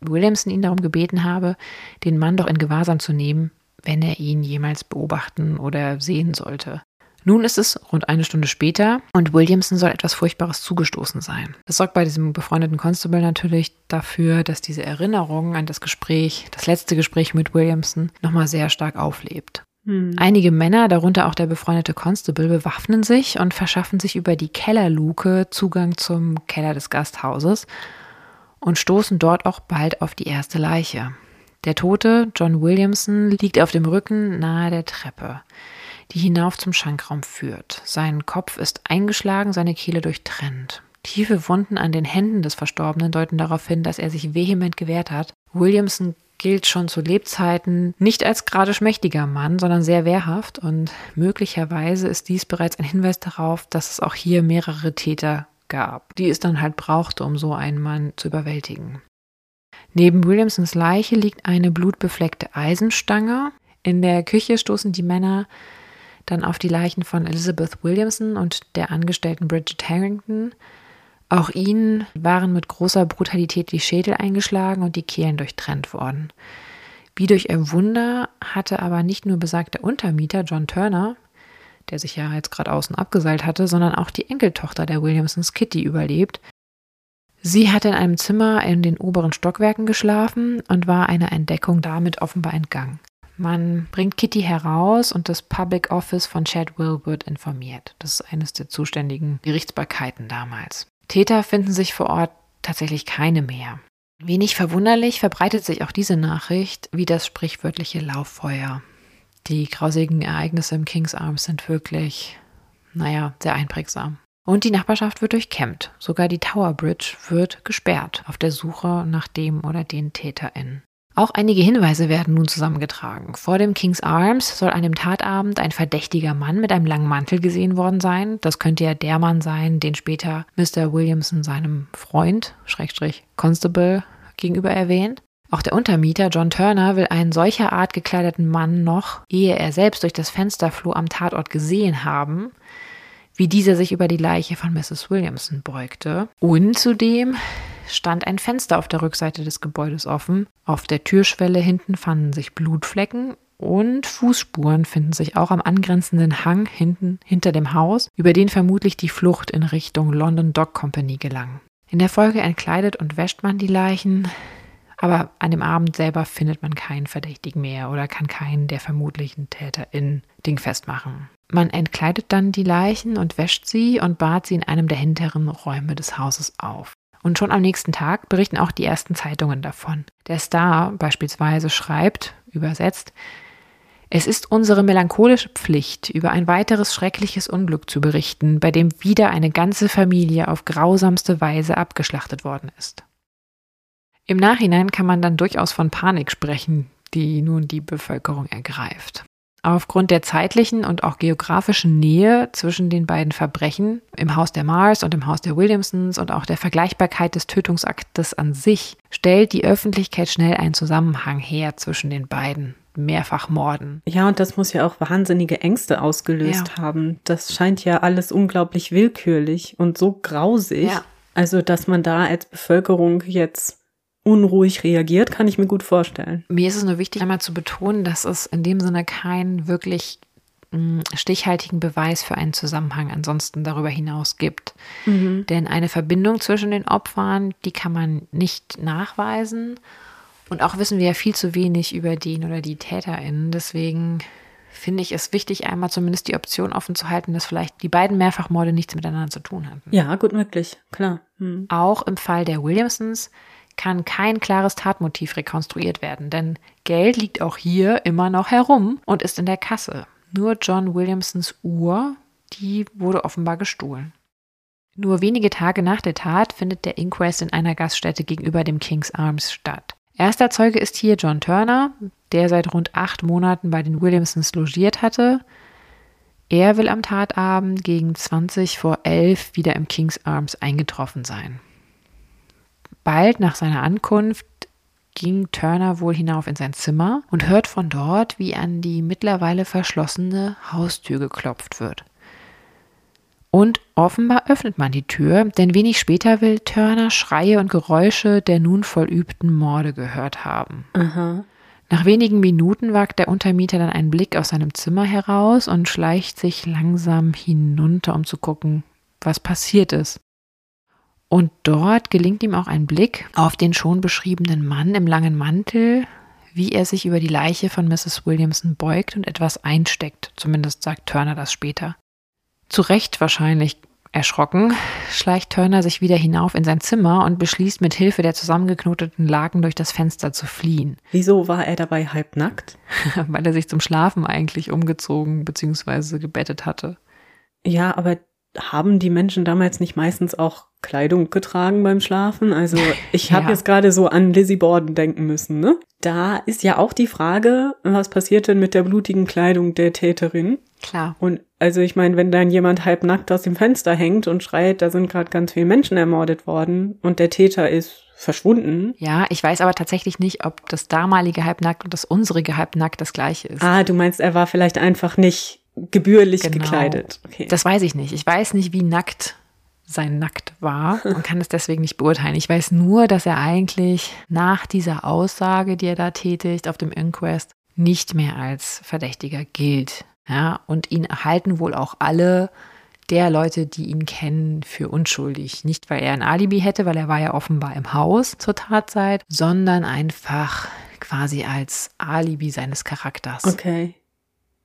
Speaker 2: Williamson ihn darum gebeten habe, den Mann doch in Gewahrsam zu nehmen, wenn er ihn jemals beobachten oder sehen sollte. Nun ist es rund eine Stunde später und Williamson soll etwas Furchtbares zugestoßen sein. Das sorgt bei diesem befreundeten Constable natürlich dafür, dass diese Erinnerung an das Gespräch, das letzte Gespräch mit Williamson, nochmal sehr stark auflebt. Hm. Einige Männer, darunter auch der befreundete Constable, bewaffnen sich und verschaffen sich über die Kellerluke Zugang zum Keller des Gasthauses und stoßen dort auch bald auf die erste Leiche. Der Tote, John Williamson, liegt auf dem Rücken nahe der Treppe die hinauf zum Schankraum führt. Sein Kopf ist eingeschlagen, seine Kehle durchtrennt. Tiefe Wunden an den Händen des Verstorbenen deuten darauf hin, dass er sich vehement gewehrt hat. Williamson gilt schon zu Lebzeiten nicht als gerade schmächtiger Mann, sondern sehr wehrhaft und möglicherweise ist dies bereits ein Hinweis darauf, dass es auch hier mehrere Täter gab, die es dann halt brauchte, um so einen Mann zu überwältigen. Neben Williamsons Leiche liegt eine blutbefleckte Eisenstange. In der Küche stoßen die Männer dann auf die Leichen von Elizabeth Williamson und der Angestellten Bridget Harrington. Auch ihnen waren mit großer Brutalität die Schädel eingeschlagen und die Kehlen durchtrennt worden. Wie durch ein Wunder hatte aber nicht nur besagter Untermieter John Turner, der sich ja jetzt gerade außen abgeseilt hatte, sondern auch die Enkeltochter der Williamsons, Kitty, überlebt. Sie hatte in einem Zimmer in den oberen Stockwerken geschlafen und war einer Entdeckung damit offenbar entgangen. Man bringt Kitty heraus und das Public Office von Chadwell wird informiert. Das ist eines der zuständigen Gerichtsbarkeiten damals. Täter finden sich vor Ort tatsächlich keine mehr. Wenig verwunderlich verbreitet sich auch diese Nachricht wie das sprichwörtliche Lauffeuer. Die grausigen Ereignisse im King's Arms sind wirklich, naja, sehr einprägsam. Und die Nachbarschaft wird durchkämmt. Sogar die Tower Bridge wird gesperrt auf der Suche nach dem oder den TäterInnen. Auch einige Hinweise werden nun zusammengetragen. Vor dem King's Arms soll an dem Tatabend ein verdächtiger Mann mit einem langen Mantel gesehen worden sein. Das könnte ja der Mann sein, den später Mr. Williamson seinem Freund, Schrägstrich Constable, gegenüber erwähnt. Auch der Untermieter John Turner will einen solcher Art gekleideten Mann noch, ehe er selbst durch das Fenster floh, am Tatort gesehen haben, wie dieser sich über die Leiche von Mrs. Williamson beugte. Und zudem stand ein Fenster auf der Rückseite des Gebäudes offen. Auf der Türschwelle hinten fanden sich Blutflecken und Fußspuren finden sich auch am angrenzenden Hang hinten hinter dem Haus, über den vermutlich die Flucht in Richtung London Dock Company gelang. In der Folge entkleidet und wäscht man die Leichen, aber an dem Abend selber findet man keinen Verdächtigen mehr oder kann keinen der vermutlichen Täter in Ding festmachen. Man entkleidet dann die Leichen und wäscht sie und bahrt sie in einem der hinteren Räume des Hauses auf. Und schon am nächsten Tag berichten auch die ersten Zeitungen davon. Der Star beispielsweise schreibt, übersetzt, es ist unsere melancholische Pflicht, über ein weiteres schreckliches Unglück zu berichten, bei dem wieder eine ganze Familie auf grausamste Weise abgeschlachtet worden ist. Im Nachhinein kann man dann durchaus von Panik sprechen, die nun die Bevölkerung ergreift. Aufgrund der zeitlichen und auch geografischen Nähe zwischen den beiden Verbrechen im Haus der Mars und im Haus der Williamsons und auch der Vergleichbarkeit des Tötungsaktes an sich stellt die Öffentlichkeit schnell einen Zusammenhang her zwischen den beiden Mehrfachmorden.
Speaker 3: Ja, und das muss ja auch wahnsinnige Ängste ausgelöst ja. haben. Das scheint ja alles unglaublich willkürlich und so grausig. Ja. Also, dass man da als Bevölkerung jetzt unruhig reagiert, kann ich mir gut vorstellen.
Speaker 2: Mir ist es nur wichtig, einmal zu betonen, dass es in dem Sinne keinen wirklich mm, stichhaltigen Beweis für einen Zusammenhang ansonsten darüber hinaus gibt. Mhm. Denn eine Verbindung zwischen den Opfern, die kann man nicht nachweisen. Und auch wissen wir ja viel zu wenig über den oder die TäterInnen. Deswegen finde ich es wichtig, einmal zumindest die Option offen zu halten, dass vielleicht die beiden Mehrfachmorde nichts miteinander zu tun hatten.
Speaker 3: Ja, gut möglich, klar.
Speaker 2: Mhm. Auch im Fall der Williamsons kann kein klares Tatmotiv rekonstruiert werden, denn Geld liegt auch hier immer noch herum und ist in der Kasse. Nur John Williamsons Uhr, die wurde offenbar gestohlen. Nur wenige Tage nach der Tat findet der Inquest in einer Gaststätte gegenüber dem King's Arms statt. Erster Zeuge ist hier John Turner, der seit rund acht Monaten bei den Williamsons logiert hatte. Er will am Tatabend gegen 20 vor 11 wieder im King's Arms eingetroffen sein. Bald nach seiner Ankunft ging Turner wohl hinauf in sein Zimmer und hört von dort, wie an die mittlerweile verschlossene Haustür geklopft wird. Und offenbar öffnet man die Tür, denn wenig später will Turner Schreie und Geräusche der nun vollübten Morde gehört haben. Aha. Nach wenigen Minuten wagt der Untermieter dann einen Blick aus seinem Zimmer heraus und schleicht sich langsam hinunter, um zu gucken, was passiert ist. Und dort gelingt ihm auch ein Blick auf den schon beschriebenen Mann im langen Mantel, wie er sich über die Leiche von Mrs. Williamson beugt und etwas einsteckt. Zumindest sagt Turner das später. Zu Recht wahrscheinlich erschrocken, schleicht Turner sich wieder hinauf in sein Zimmer und beschließt mit Hilfe der zusammengeknoteten Laken durch das Fenster zu fliehen.
Speaker 3: Wieso war er dabei halbnackt?
Speaker 2: Weil er sich zum Schlafen eigentlich umgezogen bzw. gebettet hatte.
Speaker 3: Ja, aber haben die Menschen damals nicht meistens auch Kleidung getragen beim Schlafen? Also ich habe ja. jetzt gerade so an Lizzie Borden denken müssen. Ne? Da ist ja auch die Frage, was passiert denn mit der blutigen Kleidung der Täterin?
Speaker 2: Klar.
Speaker 3: Und also ich meine, wenn dann jemand halbnackt aus dem Fenster hängt und schreit, da sind gerade ganz viele Menschen ermordet worden und der Täter ist verschwunden.
Speaker 2: Ja, ich weiß aber tatsächlich nicht, ob das damalige halbnackt und das unsere halbnackt das gleiche ist.
Speaker 3: Ah, du meinst, er war vielleicht einfach nicht gebührlich genau. gekleidet.
Speaker 2: Okay. Das weiß ich nicht. Ich weiß nicht, wie nackt sein Nackt war und kann es deswegen nicht beurteilen. Ich weiß nur, dass er eigentlich nach dieser Aussage, die er da tätigt auf dem Inquest, nicht mehr als Verdächtiger gilt. Ja, und ihn erhalten wohl auch alle der Leute, die ihn kennen, für unschuldig. Nicht, weil er ein Alibi hätte, weil er war ja offenbar im Haus zur Tatzeit, sondern einfach quasi als Alibi seines Charakters.
Speaker 3: Okay.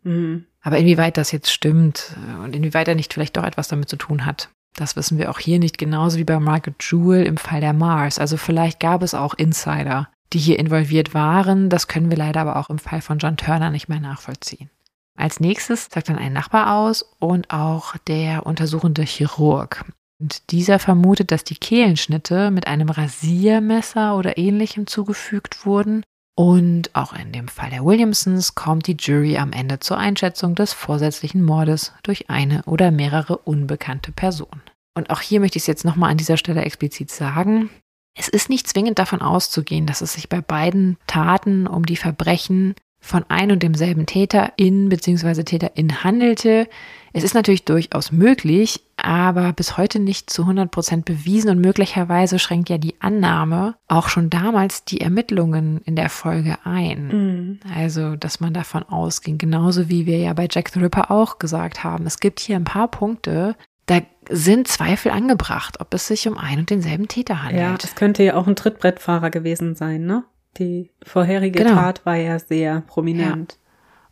Speaker 2: Mhm. Aber inwieweit das jetzt stimmt und inwieweit er nicht vielleicht doch etwas damit zu tun hat, das wissen wir auch hier nicht genauso wie bei Margaret Jewell im Fall der Mars. Also vielleicht gab es auch Insider, die hier involviert waren. Das können wir leider aber auch im Fall von John Turner nicht mehr nachvollziehen. Als nächstes sagt dann ein Nachbar aus und auch der untersuchende Chirurg. Und dieser vermutet, dass die Kehlenschnitte mit einem Rasiermesser oder ähnlichem zugefügt wurden und auch in dem Fall der Williamsons kommt die Jury am Ende zur Einschätzung des vorsätzlichen Mordes durch eine oder mehrere unbekannte Personen. Und auch hier möchte ich es jetzt nochmal an dieser Stelle explizit sagen. Es ist nicht zwingend davon auszugehen, dass es sich bei beiden Taten um die Verbrechen von ein und demselben Täterin bzw. Täterin handelte. Es ist natürlich durchaus möglich, aber bis heute nicht zu 100 Prozent bewiesen und möglicherweise schränkt ja die Annahme auch schon damals die Ermittlungen in der Folge ein. Mhm. Also, dass man davon ausging, genauso wie wir ja bei Jack the Ripper auch gesagt haben, es gibt hier ein paar Punkte, da sind Zweifel angebracht, ob es sich um ein und denselben Täter handelt.
Speaker 3: Ja, es könnte ja auch ein Trittbrettfahrer gewesen sein, ne? Die vorherige genau. Tat war ja sehr prominent.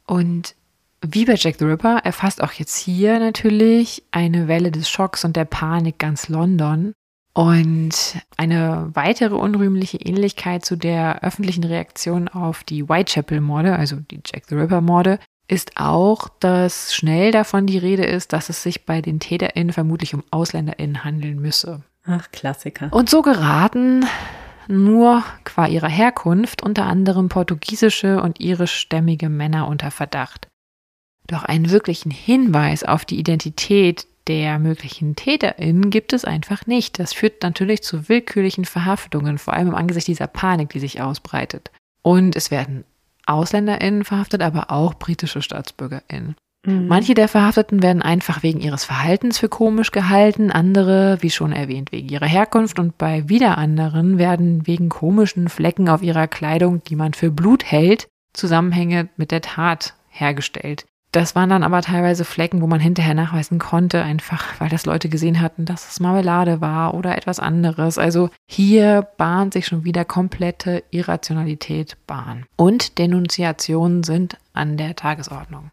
Speaker 2: Ja. Und wie bei Jack the Ripper erfasst auch jetzt hier natürlich eine Welle des Schocks und der Panik ganz London. Und eine weitere unrühmliche Ähnlichkeit zu der öffentlichen Reaktion auf die Whitechapel-Morde, also die Jack the Ripper-Morde, ist auch, dass schnell davon die Rede ist, dass es sich bei den TäterInnen vermutlich um AusländerInnen handeln müsse.
Speaker 3: Ach, Klassiker.
Speaker 2: Und so geraten nur qua ihrer Herkunft unter anderem portugiesische und irischstämmige Männer unter Verdacht. Doch einen wirklichen Hinweis auf die Identität der möglichen TäterInnen gibt es einfach nicht. Das führt natürlich zu willkürlichen Verhaftungen, vor allem im Angesicht dieser Panik, die sich ausbreitet. Und es werden AusländerInnen verhaftet, aber auch britische StaatsbürgerInnen. Mhm. Manche der Verhafteten werden einfach wegen ihres Verhaltens für komisch gehalten, andere, wie schon erwähnt, wegen ihrer Herkunft und bei wieder anderen werden wegen komischen Flecken auf ihrer Kleidung, die man für Blut hält, Zusammenhänge mit der Tat hergestellt. Das waren dann aber teilweise Flecken, wo man hinterher nachweisen konnte, einfach weil das Leute gesehen hatten, dass es Marmelade war oder etwas anderes. Also hier bahnt sich schon wieder komplette Irrationalität Bahn. Und Denunziationen sind an der Tagesordnung.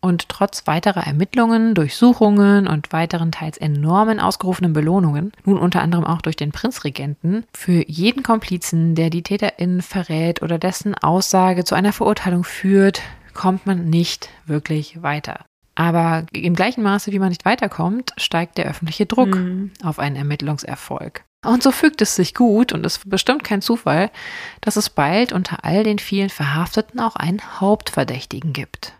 Speaker 2: Und trotz weiterer Ermittlungen, Durchsuchungen und weiteren teils enormen ausgerufenen Belohnungen, nun unter anderem auch durch den Prinzregenten, für jeden Komplizen, der die TäterInnen verrät oder dessen Aussage zu einer Verurteilung führt, kommt man nicht wirklich weiter. Aber im gleichen Maße, wie man nicht weiterkommt, steigt der öffentliche Druck mhm. auf einen Ermittlungserfolg. Und so fügt es sich gut, und es ist bestimmt kein Zufall, dass es bald unter all den vielen Verhafteten auch einen Hauptverdächtigen gibt.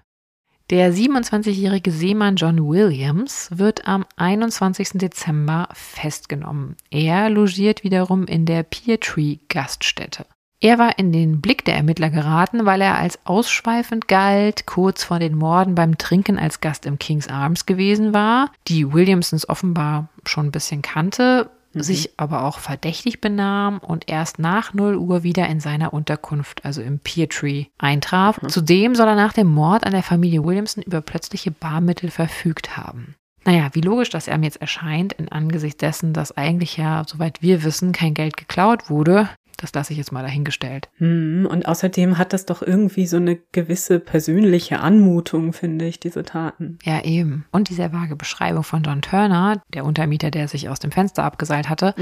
Speaker 2: Der 27-jährige Seemann John Williams wird am 21. Dezember festgenommen. Er logiert wiederum in der Peer Tree Gaststätte. Er war in den Blick der Ermittler geraten, weil er als ausschweifend galt, kurz vor den Morden beim Trinken als Gast im King's Arms gewesen war, die Williamsons offenbar schon ein bisschen kannte. sich aber auch verdächtig benahm und erst nach 0 Uhr wieder in seiner Unterkunft, also im Peertree, eintraf.
Speaker 3: Mhm.
Speaker 2: Zudem soll er nach dem Mord an der Familie Williamson über plötzliche Barmittel verfügt haben. Naja, wie logisch das einem jetzt erscheint, in Angesicht dessen, dass eigentlich ja, soweit wir wissen, kein Geld geklaut wurde, das lasse ich jetzt mal dahingestellt.
Speaker 3: Hm, Und außerdem hat das doch irgendwie so eine gewisse persönliche Anmutung, finde ich, diese Taten.
Speaker 2: Ja, eben. Und die sehr vage Beschreibung von John Turner, der Untermieter, der sich aus dem Fenster abgeseilt hatte,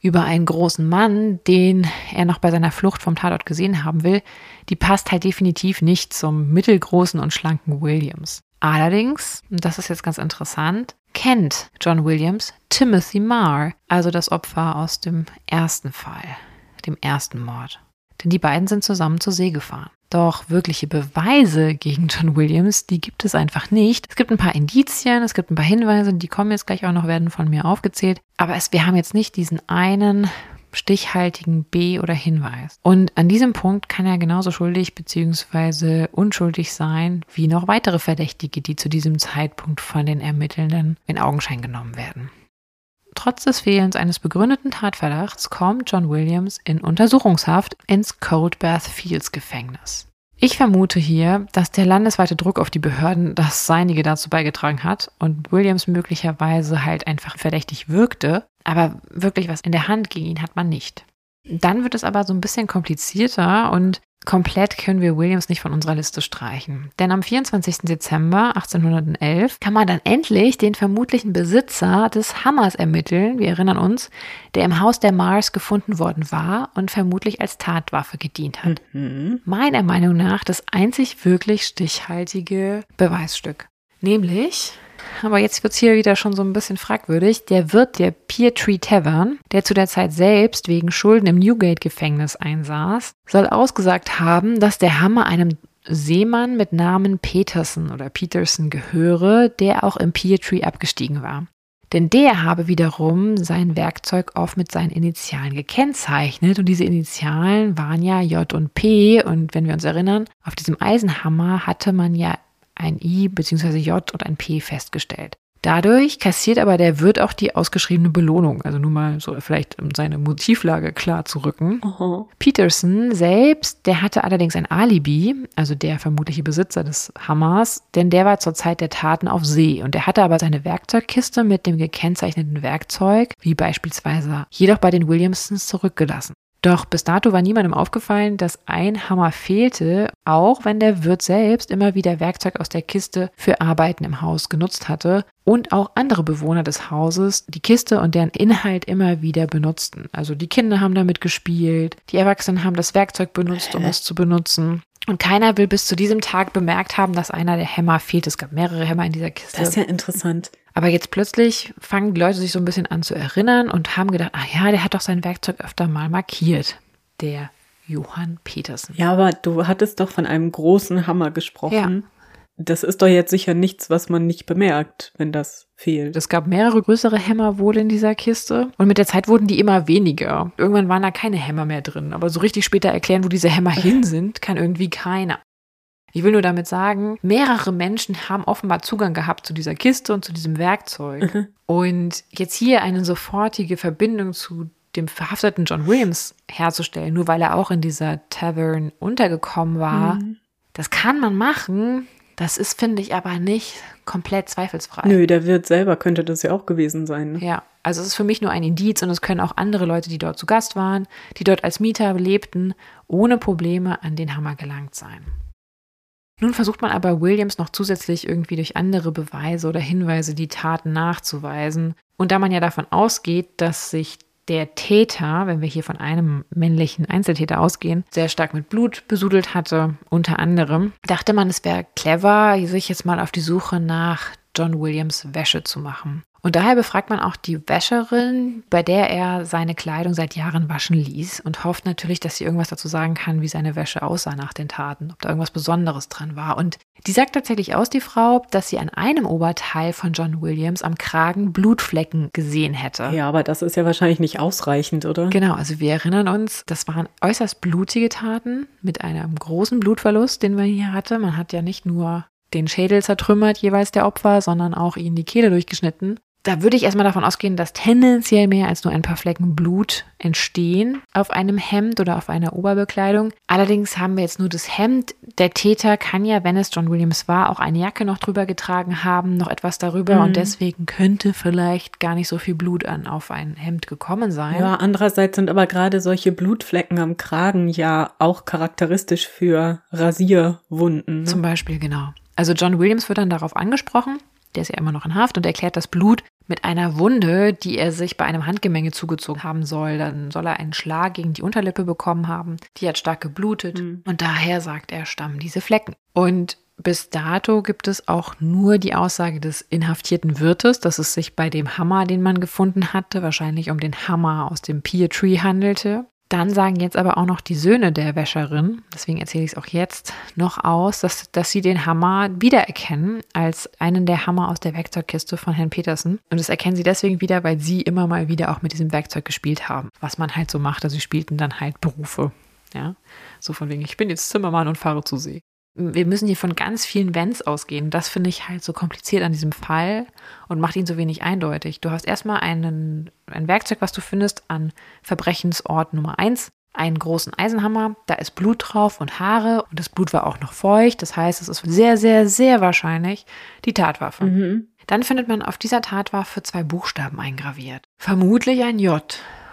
Speaker 2: über einen großen Mann, den er noch bei seiner Flucht vom Tatort gesehen haben will, die passt halt definitiv nicht zum mittelgroßen und schlanken Williams. Allerdings, und das ist jetzt ganz interessant, kennt John Williams Timothy Marr, also das Opfer aus dem ersten Fall, dem ersten Mord. Denn die beiden sind zusammen zur See gefahren. Doch wirkliche Beweise gegen John Williams, die gibt es einfach nicht. Es gibt ein paar Indizien, es gibt ein paar Hinweise, die kommen jetzt gleich auch noch, werden von mir aufgezählt. Aber es, wir haben jetzt nicht diesen einen stichhaltigen B- oder Hinweis. Und an diesem Punkt kann er genauso schuldig bzw. unschuldig sein wie noch weitere Verdächtige, die zu diesem Zeitpunkt von den Ermittelnden in Augenschein genommen werden. Trotz des Fehlens eines begründeten Tatverdachts kommt John Williams in Untersuchungshaft ins Cold Bath Fields Gefängnis. Ich vermute hier, dass der landesweite Druck auf die Behörden das Seinige dazu beigetragen hat und Williams möglicherweise halt einfach verdächtig wirkte, aber wirklich was in der Hand gegen ihn hat man nicht. Dann wird es aber so ein bisschen komplizierter und komplett können wir Williams nicht von unserer Liste streichen. Denn am 24. Dezember 1811 kann man dann endlich den vermutlichen Besitzer des Hammers ermitteln, wir erinnern uns, der im Haus der Mars gefunden worden war und vermutlich als Tatwaffe gedient hat.
Speaker 3: Mhm.
Speaker 2: Meiner Meinung nach das einzig wirklich stichhaltige Beweisstück. Nämlich, aber jetzt wird es hier wieder schon so ein bisschen fragwürdig, der Wirt der Peertree Tavern, der zu der Zeit selbst wegen Schulden im Newgate-Gefängnis einsaß, soll ausgesagt haben, dass der Hammer einem Seemann mit Namen Peterson oder Peterson gehöre, der auch im Peertree abgestiegen war. Denn der habe wiederum sein Werkzeug oft mit seinen Initialen gekennzeichnet. Und diese Initialen waren ja J und P. Und wenn wir uns erinnern, auf diesem Eisenhammer hatte man ja ein I bzw. J und ein P festgestellt. Dadurch kassiert aber der Wirt auch die ausgeschriebene Belohnung, also nur mal so vielleicht um seine Motivlage klar zu rücken.
Speaker 3: Aha.
Speaker 2: Peterson selbst, der hatte allerdings ein Alibi, also der vermutliche Besitzer des Hammers, denn der war zur Zeit der Taten auf See und er hatte aber seine Werkzeugkiste mit dem gekennzeichneten Werkzeug, wie beispielsweise jedoch bei den Williamsons, zurückgelassen. Doch bis dato war niemandem aufgefallen, dass ein Hammer fehlte, auch wenn der Wirt selbst immer wieder Werkzeug aus der Kiste für Arbeiten im Haus genutzt hatte und auch andere Bewohner des Hauses die Kiste und deren Inhalt immer wieder benutzten. Also die Kinder haben damit gespielt, die Erwachsenen haben das Werkzeug benutzt, um es zu benutzen. Und keiner will bis zu diesem Tag bemerkt haben, dass einer der Hämmer fehlt. Es gab mehrere Hämmer in dieser Kiste.
Speaker 3: Das ist ja interessant.
Speaker 2: Aber jetzt plötzlich fangen die Leute sich so ein bisschen an zu erinnern und haben gedacht, ach ja, der hat doch sein Werkzeug öfter mal markiert. Der Johann Petersen.
Speaker 3: Ja, aber du hattest doch von einem großen Hammer gesprochen. Das ist doch jetzt sicher nichts, was man nicht bemerkt, wenn das fehlt.
Speaker 2: Es gab mehrere größere Hämmer wohl in dieser Kiste. Und mit der Zeit wurden die immer weniger. Irgendwann waren da keine Hämmer mehr drin. Aber so richtig später erklären, wo diese Hämmer hin sind, kann irgendwie keiner. Ich will nur damit sagen, mehrere Menschen haben offenbar Zugang gehabt zu dieser Kiste und zu diesem Werkzeug. Und jetzt hier eine sofortige Verbindung zu dem verhafteten John Williams herzustellen, nur weil er auch in dieser Tavern untergekommen war, das kann man machen. Das ist, finde ich, aber nicht komplett zweifelsfrei.
Speaker 3: Nö, der Wirt selber könnte das ja auch gewesen sein. Ne?
Speaker 2: Ja, also es ist für mich nur ein Indiz und es können auch andere Leute, die dort zu Gast waren, die dort als Mieter lebten, ohne Probleme an den Hammer gelangt sein. Nun versucht man aber Williams noch zusätzlich irgendwie durch andere Beweise oder Hinweise die Taten nachzuweisen. Und da man ja davon ausgeht, dass sich der Täter, wenn wir hier von einem männlichen Einzeltäter ausgehen, sehr stark mit Blut besudelt hatte, unter anderem, dachte man, es wäre clever, sich jetzt mal auf die Suche nach John Williams Wäsche zu machen. Und daher befragt man auch die Wäscherin, bei der er seine Kleidung seit Jahren waschen ließ und hofft natürlich, dass sie irgendwas dazu sagen kann, wie seine Wäsche aussah nach den Taten, ob da irgendwas Besonderes dran war. Und die sagt tatsächlich aus, die Frau, dass sie an einem Oberteil von John Williams am Kragen Blutflecken gesehen hätte.
Speaker 3: Ja, aber das ist ja wahrscheinlich nicht ausreichend, oder?
Speaker 2: Genau, also wir erinnern uns, das waren äußerst blutige Taten mit einem großen Blutverlust, den man hier hatte. Man hat ja nicht nur den Schädel zertrümmert, jeweils der Opfer, sondern auch ihnen die Kehle durchgeschnitten. Da würde ich erstmal davon ausgehen, dass tendenziell mehr als nur ein paar Flecken Blut entstehen auf einem Hemd oder auf einer Oberbekleidung. Allerdings haben wir jetzt nur das Hemd. Der Täter kann ja, wenn es John Williams war, auch eine Jacke noch drüber getragen haben, noch etwas darüber. Mhm. Und deswegen könnte vielleicht gar nicht so viel Blut an auf ein Hemd gekommen sein.
Speaker 3: Ja, andererseits sind aber gerade solche Blutflecken am Kragen ja auch charakteristisch für Rasierwunden.
Speaker 2: Ne? Zum Beispiel, genau. Also John Williams wird dann darauf angesprochen der ist ja immer noch in Haft und erklärt das Blut mit einer Wunde, die er sich bei einem Handgemenge zugezogen haben soll. Dann soll er einen Schlag gegen die Unterlippe bekommen haben. Die hat stark geblutet. Mhm. Und daher sagt er, stammen diese Flecken. Und bis dato gibt es auch nur die Aussage des inhaftierten Wirtes, dass es sich bei dem Hammer, den man gefunden hatte, wahrscheinlich um den Hammer aus dem Pear Tree handelte. Dann sagen jetzt aber auch noch die Söhne der Wäscherin, deswegen erzähle ich es auch jetzt, noch aus, dass, dass sie den Hammer wiedererkennen als einen der Hammer aus der Werkzeugkiste von Herrn Petersen. Und das erkennen sie deswegen wieder, weil sie immer mal wieder auch mit diesem Werkzeug gespielt haben. Was man halt so macht. Also sie spielten dann halt Berufe. Ja, so von wegen, ich bin jetzt Zimmermann und fahre zu See wir müssen hier von ganz vielen Wenns ausgehen. Das finde ich halt so kompliziert an diesem Fall und macht ihn so wenig eindeutig. Du hast erstmal einen, ein Werkzeug, was du findest an Verbrechensort Nummer 1, einen großen Eisenhammer, da ist Blut drauf und Haare und das Blut war auch noch feucht. Das heißt, es ist sehr, sehr, sehr wahrscheinlich die Tatwaffe. Mhm. Dann findet man auf dieser Tatwaffe zwei Buchstaben eingraviert. Vermutlich ein J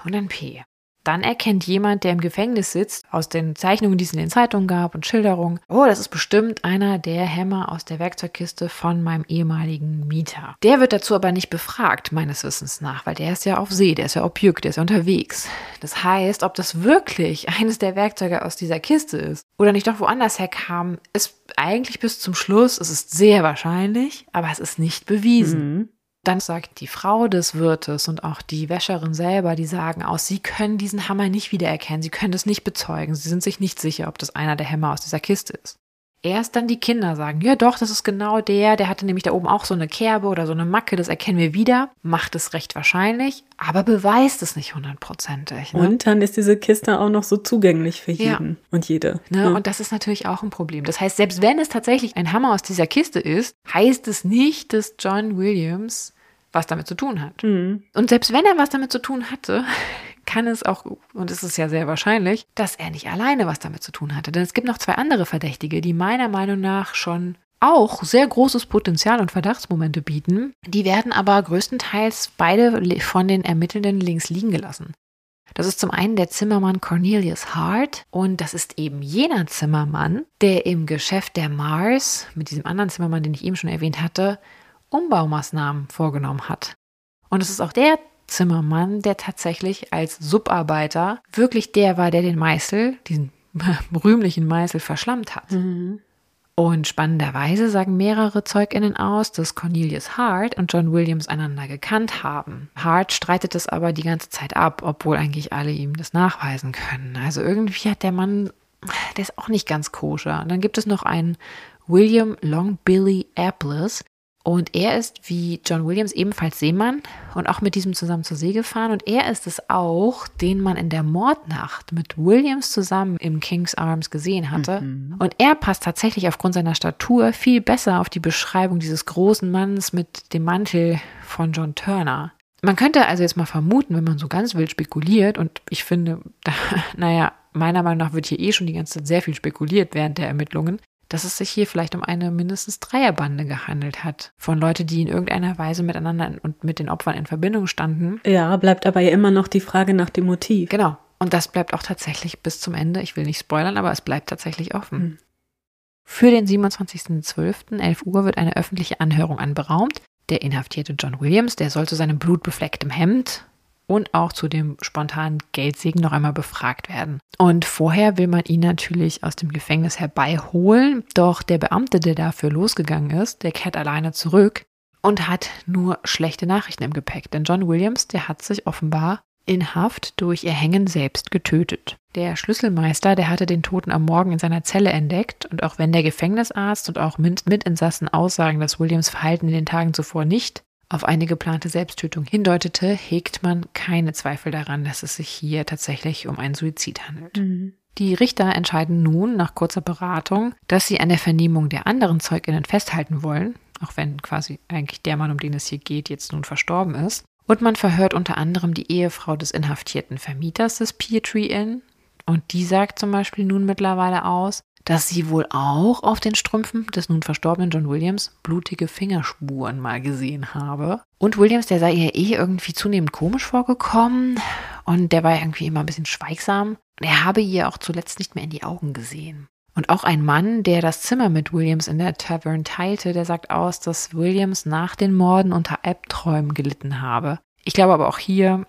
Speaker 2: und ein P. Dann erkennt jemand, der im Gefängnis sitzt, aus den Zeichnungen, die es in den Zeitungen gab und Schilderungen, oh, das ist bestimmt einer der Hämmer aus der Werkzeugkiste von meinem ehemaligen Mieter. Der wird dazu aber nicht befragt, meines Wissens nach, weil der ist ja auf See, der ist ja objück, der ist ja unterwegs. Das heißt, ob das wirklich eines der Werkzeuge aus dieser Kiste ist oder nicht doch woanders herkam, ist eigentlich bis zum Schluss, es ist sehr wahrscheinlich, aber es ist nicht bewiesen. Mhm. Dann sagt die Frau des Wirtes und auch die Wäscherin selber, die sagen aus, sie können diesen Hammer nicht wiedererkennen, sie können das nicht bezeugen, sie sind sich nicht sicher, ob das einer der Hämmer aus dieser Kiste ist. Erst dann die Kinder sagen, ja doch, das ist genau der, der hatte nämlich da oben auch so eine Kerbe oder so eine Macke, das erkennen wir wieder, macht es recht wahrscheinlich, aber beweist es nicht hundertprozentig.
Speaker 3: Ne? Und dann ist diese Kiste auch noch so zugänglich für jeden ja. und jede.
Speaker 2: Ne? Ja. Und das ist natürlich auch ein Problem. Das heißt, selbst wenn es tatsächlich ein Hammer aus dieser Kiste ist, heißt es nicht, dass John Williams was damit zu tun hat. Mhm. Und selbst wenn er was damit zu tun hatte, kann es auch, und es ist ja sehr wahrscheinlich, dass er nicht alleine was damit zu tun hatte. Denn es gibt noch zwei andere Verdächtige, die meiner Meinung nach schon auch sehr großes Potenzial und Verdachtsmomente bieten. Die werden aber größtenteils beide von den Ermittelnden links liegen gelassen. Das ist zum einen der Zimmermann Cornelius Hart und das ist eben jener Zimmermann, der im Geschäft der Mars mit diesem anderen Zimmermann, den ich eben schon erwähnt hatte, Umbaumaßnahmen vorgenommen hat. Und es ist auch der Zimmermann, der tatsächlich als Subarbeiter wirklich der war, der den Meißel, diesen rühmlichen Meißel, verschlammt hat. Mhm. Und spannenderweise sagen mehrere ZeugInnen aus, dass Cornelius Hart und John Williams einander gekannt haben. Hart streitet es aber die ganze Zeit ab, obwohl eigentlich alle ihm das nachweisen können. Also irgendwie hat der Mann, der ist auch nicht ganz koscher. Und dann gibt es noch einen William Long Billy Apples, und er ist wie John Williams ebenfalls Seemann und auch mit diesem zusammen zur See gefahren. Und er ist es auch, den man in der Mordnacht mit Williams zusammen im King's Arms gesehen hatte. Mhm. Und er passt tatsächlich aufgrund seiner Statur viel besser auf die Beschreibung dieses großen Mannes mit dem Mantel von John Turner. Man könnte also jetzt mal vermuten, wenn man so ganz wild spekuliert, und ich finde, da, naja, meiner Meinung nach wird hier eh schon die ganze Zeit sehr viel spekuliert während der Ermittlungen, dass es sich hier vielleicht um eine mindestens Dreierbande gehandelt hat. Von Leuten, die in irgendeiner Weise miteinander und mit den Opfern in Verbindung standen.
Speaker 3: Ja, bleibt aber ja immer noch die Frage nach dem Motiv.
Speaker 2: Genau. Und das bleibt auch tatsächlich bis zum Ende. Ich will nicht spoilern, aber es bleibt tatsächlich offen. Hm. Für den 27.12.11 Uhr wird eine öffentliche Anhörung anberaumt. Der inhaftierte John Williams, der soll zu seinem blutbeflecktem Hemd und auch zu dem spontanen Geldsegen noch einmal befragt werden. Und vorher will man ihn natürlich aus dem Gefängnis herbeiholen, doch der Beamte, der dafür losgegangen ist, der kehrt alleine zurück und hat nur schlechte Nachrichten im Gepäck. Denn John Williams, der hat sich offenbar in Haft durch Erhängen selbst getötet. Der Schlüsselmeister, der hatte den Toten am Morgen in seiner Zelle entdeckt und auch wenn der Gefängnisarzt und auch Mitinsassen aussagen, dass Williams Verhalten in den Tagen zuvor nicht auf eine geplante Selbsttötung hindeutete, hegt man keine Zweifel daran, dass es sich hier tatsächlich um einen Suizid handelt. Mhm. Die Richter entscheiden nun nach kurzer Beratung, dass sie an der Vernehmung der anderen Zeuginnen festhalten wollen, auch wenn quasi eigentlich der Mann, um den es hier geht, jetzt nun verstorben ist. Und man verhört unter anderem die Ehefrau des inhaftierten Vermieters des Peertree Inn. Und die sagt zum Beispiel nun mittlerweile aus, dass sie wohl auch auf den Strümpfen des nun verstorbenen John Williams blutige Fingerspuren mal gesehen habe. Und Williams, der sei ihr eh irgendwie zunehmend komisch vorgekommen und der war irgendwie immer ein bisschen schweigsam. Er habe ihr auch zuletzt nicht mehr in die Augen gesehen. Und auch ein Mann, der das Zimmer mit Williams in der Tavern teilte, der sagt aus, dass Williams nach den Morden unter Albträumen gelitten habe. Ich glaube aber auch hier,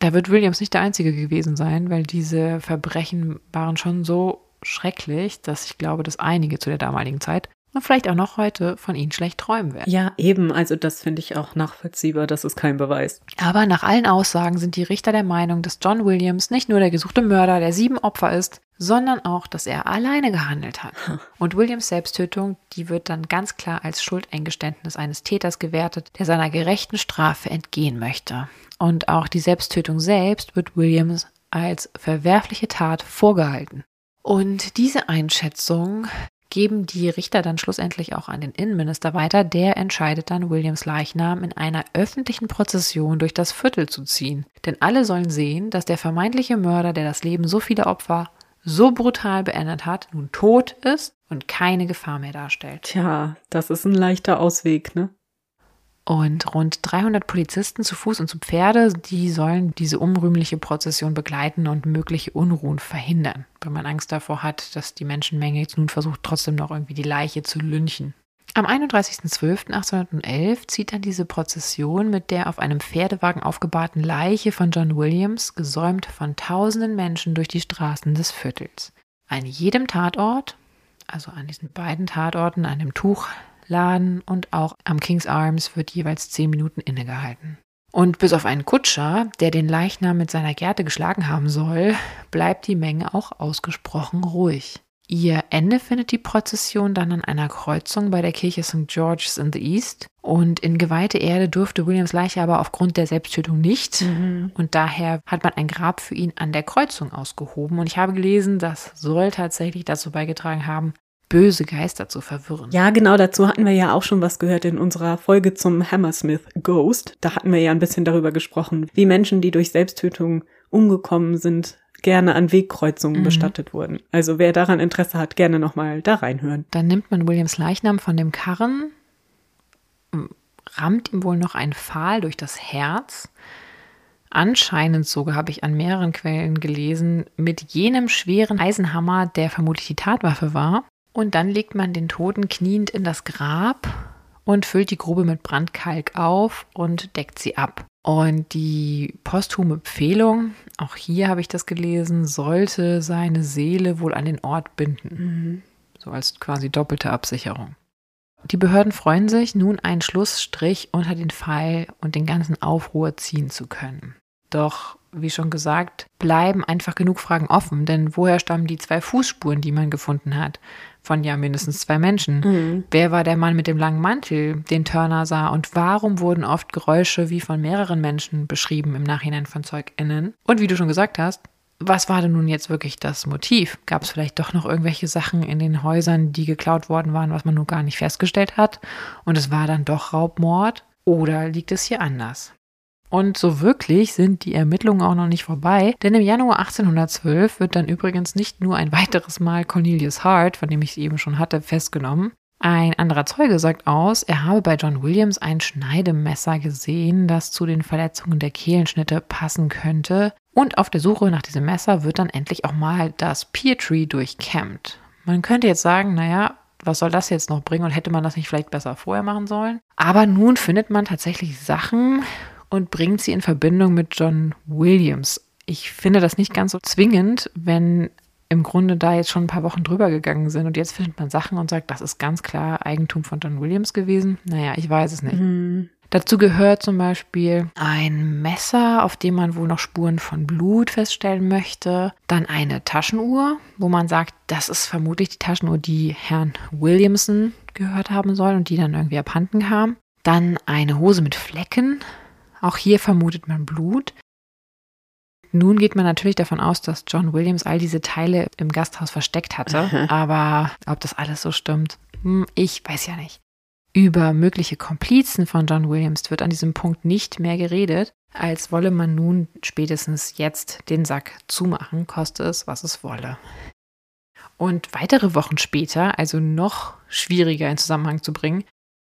Speaker 2: da wird Williams nicht der Einzige gewesen sein, weil diese Verbrechen waren schon so schrecklich, dass ich glaube, dass einige zu der damaligen Zeit und vielleicht auch noch heute von ihnen schlecht träumen werden.
Speaker 3: Ja, eben. Also das finde ich auch nachvollziehbar. Das ist kein Beweis.
Speaker 2: Aber nach allen Aussagen sind die Richter der Meinung, dass John Williams nicht nur der gesuchte Mörder der sieben Opfer ist, sondern auch, dass er alleine gehandelt hat. Und Williams Selbsttötung, die wird dann ganz klar als Schuldeingeständnis eines Täters gewertet, der seiner gerechten Strafe entgehen möchte. Und auch die Selbsttötung selbst wird Williams als verwerfliche Tat vorgehalten. Und diese Einschätzung geben die Richter dann schlussendlich auch an den Innenminister weiter. Der entscheidet dann, Williams Leichnam in einer öffentlichen Prozession durch das Viertel zu ziehen. Denn alle sollen sehen, dass der vermeintliche Mörder, der das Leben so vieler Opfer so brutal beendet hat, nun tot ist und keine Gefahr mehr darstellt.
Speaker 3: Tja, das ist ein leichter Ausweg, ne?
Speaker 2: Und rund 300 Polizisten zu Fuß und zu Pferde, die sollen diese unrühmliche Prozession begleiten und mögliche Unruhen verhindern, weil man Angst davor hat, dass die Menschenmenge jetzt nun versucht, trotzdem noch irgendwie die Leiche zu lynchen. Am 31.12.1811 zieht dann diese Prozession mit der auf einem Pferdewagen aufgebahrten Leiche von John Williams, gesäumt von tausenden Menschen, durch die Straßen des Viertels. An jedem Tatort, also an diesen beiden Tatorten, an dem Tuch Laden und auch am King's Arms wird jeweils zehn Minuten innegehalten. Und bis auf einen Kutscher, der den Leichnam mit seiner Gerte geschlagen haben soll, bleibt die Menge auch ausgesprochen ruhig. Ihr Ende findet die Prozession dann an einer Kreuzung bei der Kirche St. George's in the East. Und in geweihte Erde durfte Williams Leiche aber aufgrund der Selbsttötung nicht. Mhm. Und daher hat man ein Grab für ihn an der Kreuzung ausgehoben. Und ich habe gelesen, das soll tatsächlich dazu beigetragen haben, böse Geister zu verwirren.
Speaker 3: Ja, genau, dazu hatten wir ja auch schon was gehört in unserer Folge zum Hammersmith Ghost. Da hatten wir ja ein bisschen darüber gesprochen, wie Menschen, die durch Selbsttötung umgekommen sind, gerne an Wegkreuzungen mhm. bestattet wurden. Also wer daran Interesse hat, gerne nochmal da reinhören.
Speaker 2: Dann nimmt man Williams Leichnam von dem Karren, rammt ihm wohl noch ein Pfahl durch das Herz. Anscheinend sogar habe ich an mehreren Quellen gelesen, mit jenem schweren Eisenhammer, der vermutlich die Tatwaffe war. Und dann legt man den Toten kniend in das Grab und füllt die Grube mit Brandkalk auf und deckt sie ab. Und die posthume Empfehlung, auch hier habe ich das gelesen, sollte seine Seele wohl an den Ort binden. Mhm. So als quasi doppelte Absicherung. Die Behörden freuen sich, nun einen Schlussstrich unter den Fall und den ganzen Aufruhr ziehen zu können. Doch, wie schon gesagt, bleiben einfach genug Fragen offen, denn woher stammen die zwei Fußspuren, die man gefunden hat? Von ja mindestens zwei Menschen. Mhm. Wer war der Mann mit dem langen Mantel, den Turner sah? Und warum wurden oft Geräusche wie von mehreren Menschen beschrieben im Nachhinein von ZeugInnen? Und wie du schon gesagt hast, was war denn nun jetzt wirklich das Motiv? Gab es vielleicht doch noch irgendwelche Sachen in den Häusern, die geklaut worden waren, was man nun gar nicht festgestellt hat? Und es war dann doch Raubmord? Oder liegt es hier anders? Und so wirklich sind die Ermittlungen auch noch nicht vorbei, denn im Januar 1812 wird dann übrigens nicht nur ein weiteres Mal Cornelius Hart, von dem ich es eben schon hatte, festgenommen. Ein anderer Zeuge sagt aus, er habe bei John Williams ein Schneidemesser gesehen, das zu den Verletzungen der Kehlenschnitte passen könnte. Und auf der Suche nach diesem Messer wird dann endlich auch mal das Pear Tree durchkämmt. Man könnte jetzt sagen, naja, was soll das jetzt noch bringen und hätte man das nicht vielleicht besser vorher machen sollen? Aber nun findet man tatsächlich Sachen, und bringt sie in Verbindung mit John Williams. Ich finde das nicht ganz so zwingend, wenn im Grunde da jetzt schon ein paar Wochen drüber gegangen sind und jetzt findet man Sachen und sagt, das ist ganz klar Eigentum von John Williams gewesen. Naja, ich weiß es nicht. Mhm. Dazu gehört zum Beispiel ein Messer, auf dem man wohl noch Spuren von Blut feststellen möchte. Dann eine Taschenuhr, wo man sagt, das ist vermutlich die Taschenuhr, die Herrn Williamson gehört haben soll und die dann irgendwie abhanden kam. Dann eine Hose mit Flecken, auch hier vermutet man Blut. Nun geht man natürlich davon aus, dass John Williams all diese Teile im Gasthaus versteckt hatte. Aber ob das alles so stimmt, hm, ich weiß ja nicht. Über mögliche Komplizen von John Williams wird an diesem Punkt nicht mehr geredet, als wolle man nun spätestens jetzt den Sack zumachen, koste es, was es wolle. Und weitere Wochen später, also noch schwieriger in Zusammenhang zu bringen,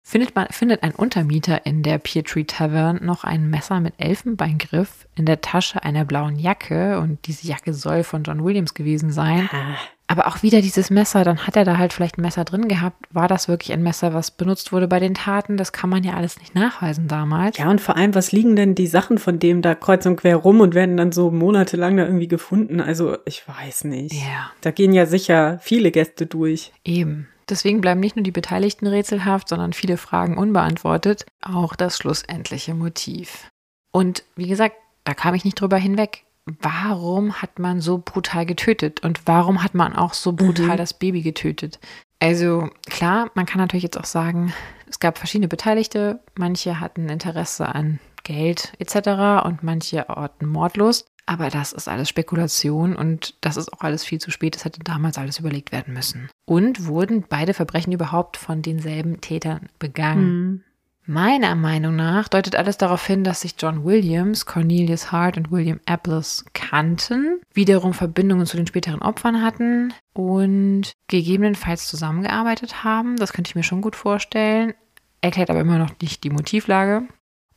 Speaker 2: findet, man, findet ein Untermieter in der Peertree Tavern noch ein Messer mit Elfenbeingriff in der Tasche einer blauen Jacke und diese Jacke soll von John Williams gewesen sein.
Speaker 3: Ah.
Speaker 2: Aber auch wieder dieses Messer, dann hat er da halt vielleicht ein Messer drin gehabt. War das wirklich ein Messer, was benutzt wurde bei den Taten? Das kann man ja alles nicht nachweisen damals.
Speaker 3: Ja, und vor allem, was liegen denn die Sachen von dem da kreuz und quer rum und werden dann so monatelang da irgendwie gefunden? Also, ich weiß nicht.
Speaker 2: Ja.
Speaker 3: Da gehen ja sicher viele Gäste durch.
Speaker 2: Eben. Deswegen bleiben nicht nur die Beteiligten rätselhaft, sondern viele Fragen unbeantwortet. Auch das schlussendliche Motiv. Und wie gesagt, da kam ich nicht drüber hinweg warum hat man so brutal getötet und warum hat man auch so brutal
Speaker 3: Mhm.
Speaker 2: das Baby getötet? Also klar, man kann natürlich jetzt auch sagen, es gab verschiedene Beteiligte, manche hatten Interesse an Geld etc. und manche orten Mordlust, aber das ist alles Spekulation und das ist auch alles viel zu spät, das hätte damals alles überlegt werden müssen. Und wurden beide Verbrechen überhaupt von denselben Tätern begangen? Meiner Meinung nach deutet alles darauf hin, dass sich John Williams, Cornelius Hart und William Apples kannten, wiederum Verbindungen zu den späteren Opfern hatten und gegebenenfalls zusammengearbeitet haben. Das könnte ich mir schon gut vorstellen. Erklärt aber immer noch nicht die Motivlage.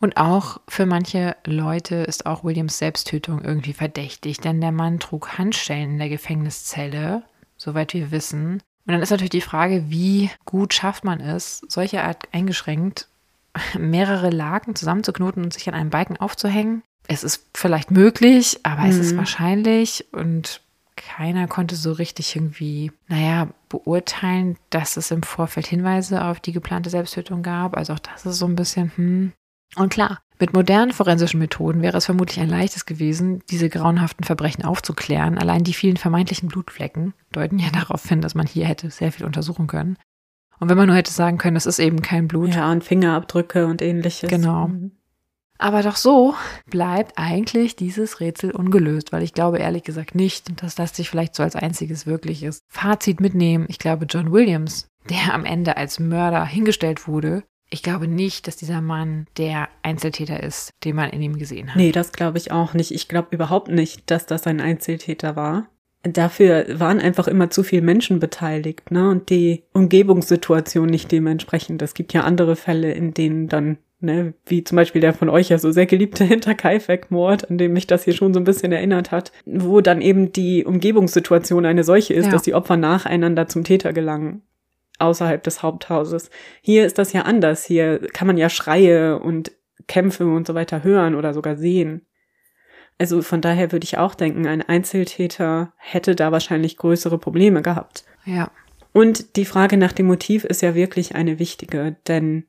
Speaker 2: Und auch für manche Leute ist auch Williams Selbsttötung irgendwie verdächtig, denn der Mann trug Handschellen in der Gefängniszelle, soweit wir wissen. Und dann ist natürlich die Frage, wie gut schafft man es, solche Art eingeschränkt mehrere Lagen zusammenzuknoten und sich an einem Balken aufzuhängen. Es ist vielleicht möglich, aber es ist
Speaker 3: Mhm.
Speaker 2: wahrscheinlich und keiner konnte so richtig irgendwie, naja, beurteilen, dass es im Vorfeld Hinweise auf die geplante Selbsttötung gab. Also auch das ist so ein bisschen, hm. Und klar, mit modernen forensischen Methoden wäre es vermutlich ein leichtes gewesen, diese grauenhaften Verbrechen aufzuklären. Allein die vielen vermeintlichen Blutflecken deuten ja darauf hin, dass man hier hätte sehr viel untersuchen können. Und wenn man nur hätte sagen können, es ist eben kein Blut.
Speaker 3: Ja, und Fingerabdrücke und ähnliches.
Speaker 2: Genau.
Speaker 3: Mhm.
Speaker 2: Aber doch so bleibt eigentlich dieses Rätsel ungelöst, weil ich glaube ehrlich gesagt nicht, dass das sich vielleicht so als einziges wirklich ist. Fazit mitnehmen, ich glaube John Williams, der am Ende als Mörder hingestellt wurde, ich glaube nicht, dass dieser Mann der Einzeltäter ist, den man in ihm gesehen hat.
Speaker 3: Nee, das glaube ich auch nicht. Ich glaube überhaupt nicht, dass das ein Einzeltäter war. Dafür waren einfach immer zu viele Menschen beteiligt, ne? Und die Umgebungssituation nicht dementsprechend. Es gibt ja andere Fälle, in denen dann, ne, wie zum Beispiel der von euch ja so sehr geliebte Hinterkaifeck-Mord, an dem mich das hier schon so ein bisschen erinnert hat, wo dann eben die Umgebungssituation eine solche ist,
Speaker 2: Ja.
Speaker 3: dass die Opfer nacheinander zum Täter gelangen außerhalb des Haupthauses. Hier ist das ja anders. Hier kann man ja Schreie und Kämpfe und so weiter hören oder sogar sehen. Also von daher würde ich auch denken, ein Einzeltäter hätte da wahrscheinlich größere Probleme gehabt.
Speaker 2: Ja,
Speaker 3: Und die Frage nach dem Motiv ist ja wirklich eine wichtige, denn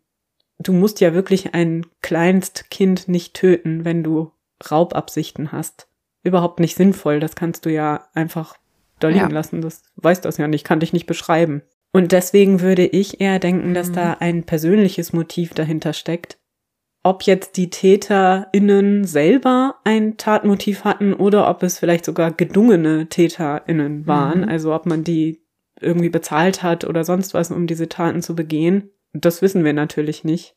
Speaker 3: du musst ja wirklich ein Kleinstkind nicht töten, wenn du Raubabsichten hast. Überhaupt nicht sinnvoll, das kannst du ja einfach da liegen
Speaker 2: Ja.
Speaker 3: lassen, das weiß das ja nicht, kann dich nicht beschreiben. Und deswegen würde ich eher denken, dass
Speaker 2: Mhm.
Speaker 3: da ein persönliches Motiv dahinter steckt. Ob jetzt die TäterInnen selber ein Tatmotiv hatten oder ob es vielleicht sogar gedungene TäterInnen waren,
Speaker 2: Mhm.
Speaker 3: also ob man die irgendwie bezahlt hat oder sonst was, um diese Taten zu begehen. Das wissen wir natürlich nicht.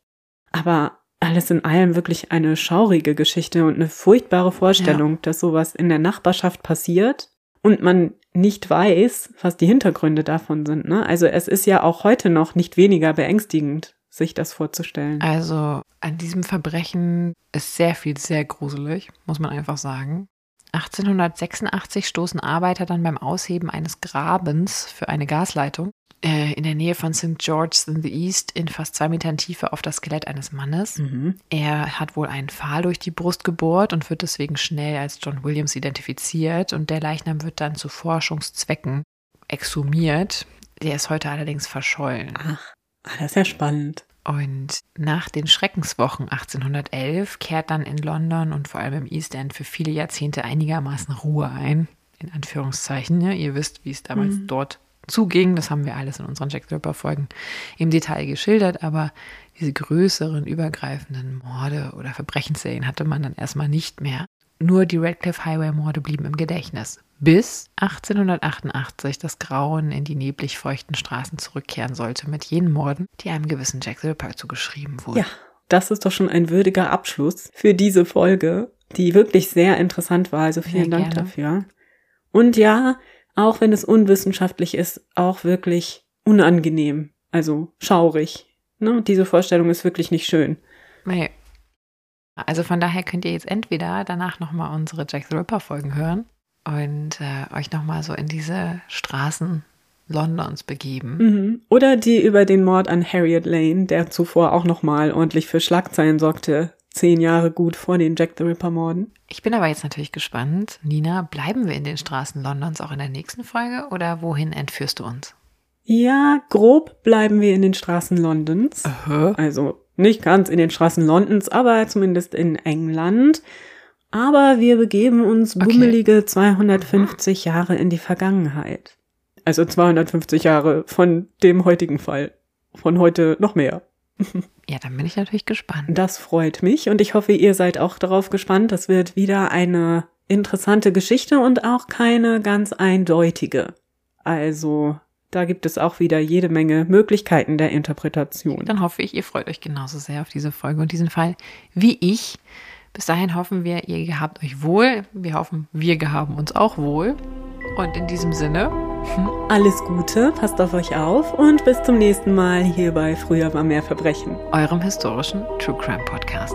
Speaker 3: Aber alles in allem wirklich eine schaurige Geschichte und eine furchtbare Vorstellung, dass sowas in der Nachbarschaft passiert und man nicht weiß, was die Hintergründe davon sind. Ne? Also es ist ja auch heute noch nicht weniger beängstigend, sich das vorzustellen.
Speaker 2: also an diesem Verbrechen ist sehr viel sehr gruselig, muss man einfach sagen. 1886 stoßen Arbeiter dann beim Ausheben eines Grabens für eine Gasleitung äh, in der Nähe von St. George's in the East in fast zwei Metern Tiefe auf das Skelett eines Mannes.
Speaker 3: Mhm.
Speaker 2: Er hat wohl einen Pfahl durch die Brust gebohrt und wird deswegen schnell als John Williams identifiziert und der Leichnam wird dann zu Forschungszwecken exhumiert. Der ist heute allerdings verschollen.
Speaker 3: Ach, ah, das ist ja spannend.
Speaker 2: Und nach den Schreckenswochen 1811 kehrt dann in London und vor allem im East End für viele Jahrzehnte einigermaßen Ruhe ein. In Anführungszeichen. Ja. Ihr wisst, wie es damals
Speaker 3: Mhm.
Speaker 2: dort zuging. Das haben wir alles in unseren Jack the Ripper-Folgen im Detail geschildert. Aber diese größeren, übergreifenden Morde oder Verbrechensserien hatte man dann erstmal nicht mehr. nur die Radcliffe Highway-Morde blieben im Gedächtnis. Bis 1888 das Grauen in die neblig feuchten Straßen zurückkehren sollte mit jenen Morden, die einem gewissen Jack the Ripper zugeschrieben wurden.
Speaker 3: Ja, das ist doch schon ein würdiger Abschluss für diese Folge, die wirklich sehr interessant war. Also vielen
Speaker 2: Sehr
Speaker 3: Dank
Speaker 2: gerne.
Speaker 3: dafür. Und ja, auch wenn es unwissenschaftlich ist, auch wirklich unangenehm. Also schaurig. Ne? Diese Vorstellung ist wirklich nicht schön.
Speaker 2: Nee. Also von daher könnt ihr jetzt entweder danach nochmal unsere Jack the Ripper Folgen hören und äh, euch nochmal so in diese Straßen Londons begeben.
Speaker 3: Mhm. Oder die über den Mord an Harriet Lane, der zuvor auch nochmal ordentlich für Schlagzeilen sorgte, zehn Jahre gut vor den Jack the Ripper Morden.
Speaker 2: Ich bin aber jetzt natürlich gespannt. Nina, bleiben wir in den Straßen Londons auch in der nächsten Folge oder wohin entführst du uns?
Speaker 3: Ja, grob bleiben wir in den Straßen Londons. Also nicht ganz in den Straßen Londons, aber zumindest in England. Aber wir begeben uns
Speaker 2: Okay.
Speaker 3: bummelige 250 Jahre in die Vergangenheit. Also 250 Jahre von dem heutigen Fall. Von heute noch mehr.
Speaker 2: Ja, dann bin ich natürlich gespannt.
Speaker 3: Das freut mich und ich hoffe, ihr seid auch darauf gespannt. Das wird wieder eine interessante Geschichte und auch keine ganz eindeutige. Also, da gibt es auch wieder jede Menge Möglichkeiten der Interpretation.
Speaker 2: Dann hoffe ich, ihr freut euch genauso sehr auf diese Folge und diesen Fall wie ich. Bis dahin hoffen wir, ihr gehabt euch wohl. Wir hoffen, wir gehaben uns auch wohl. Und in diesem Sinne,
Speaker 3: Alles Gute, passt auf euch auf und bis zum nächsten Mal hier bei Früher war mehr Verbrechen.
Speaker 2: eurem historischen True Crime Podcast.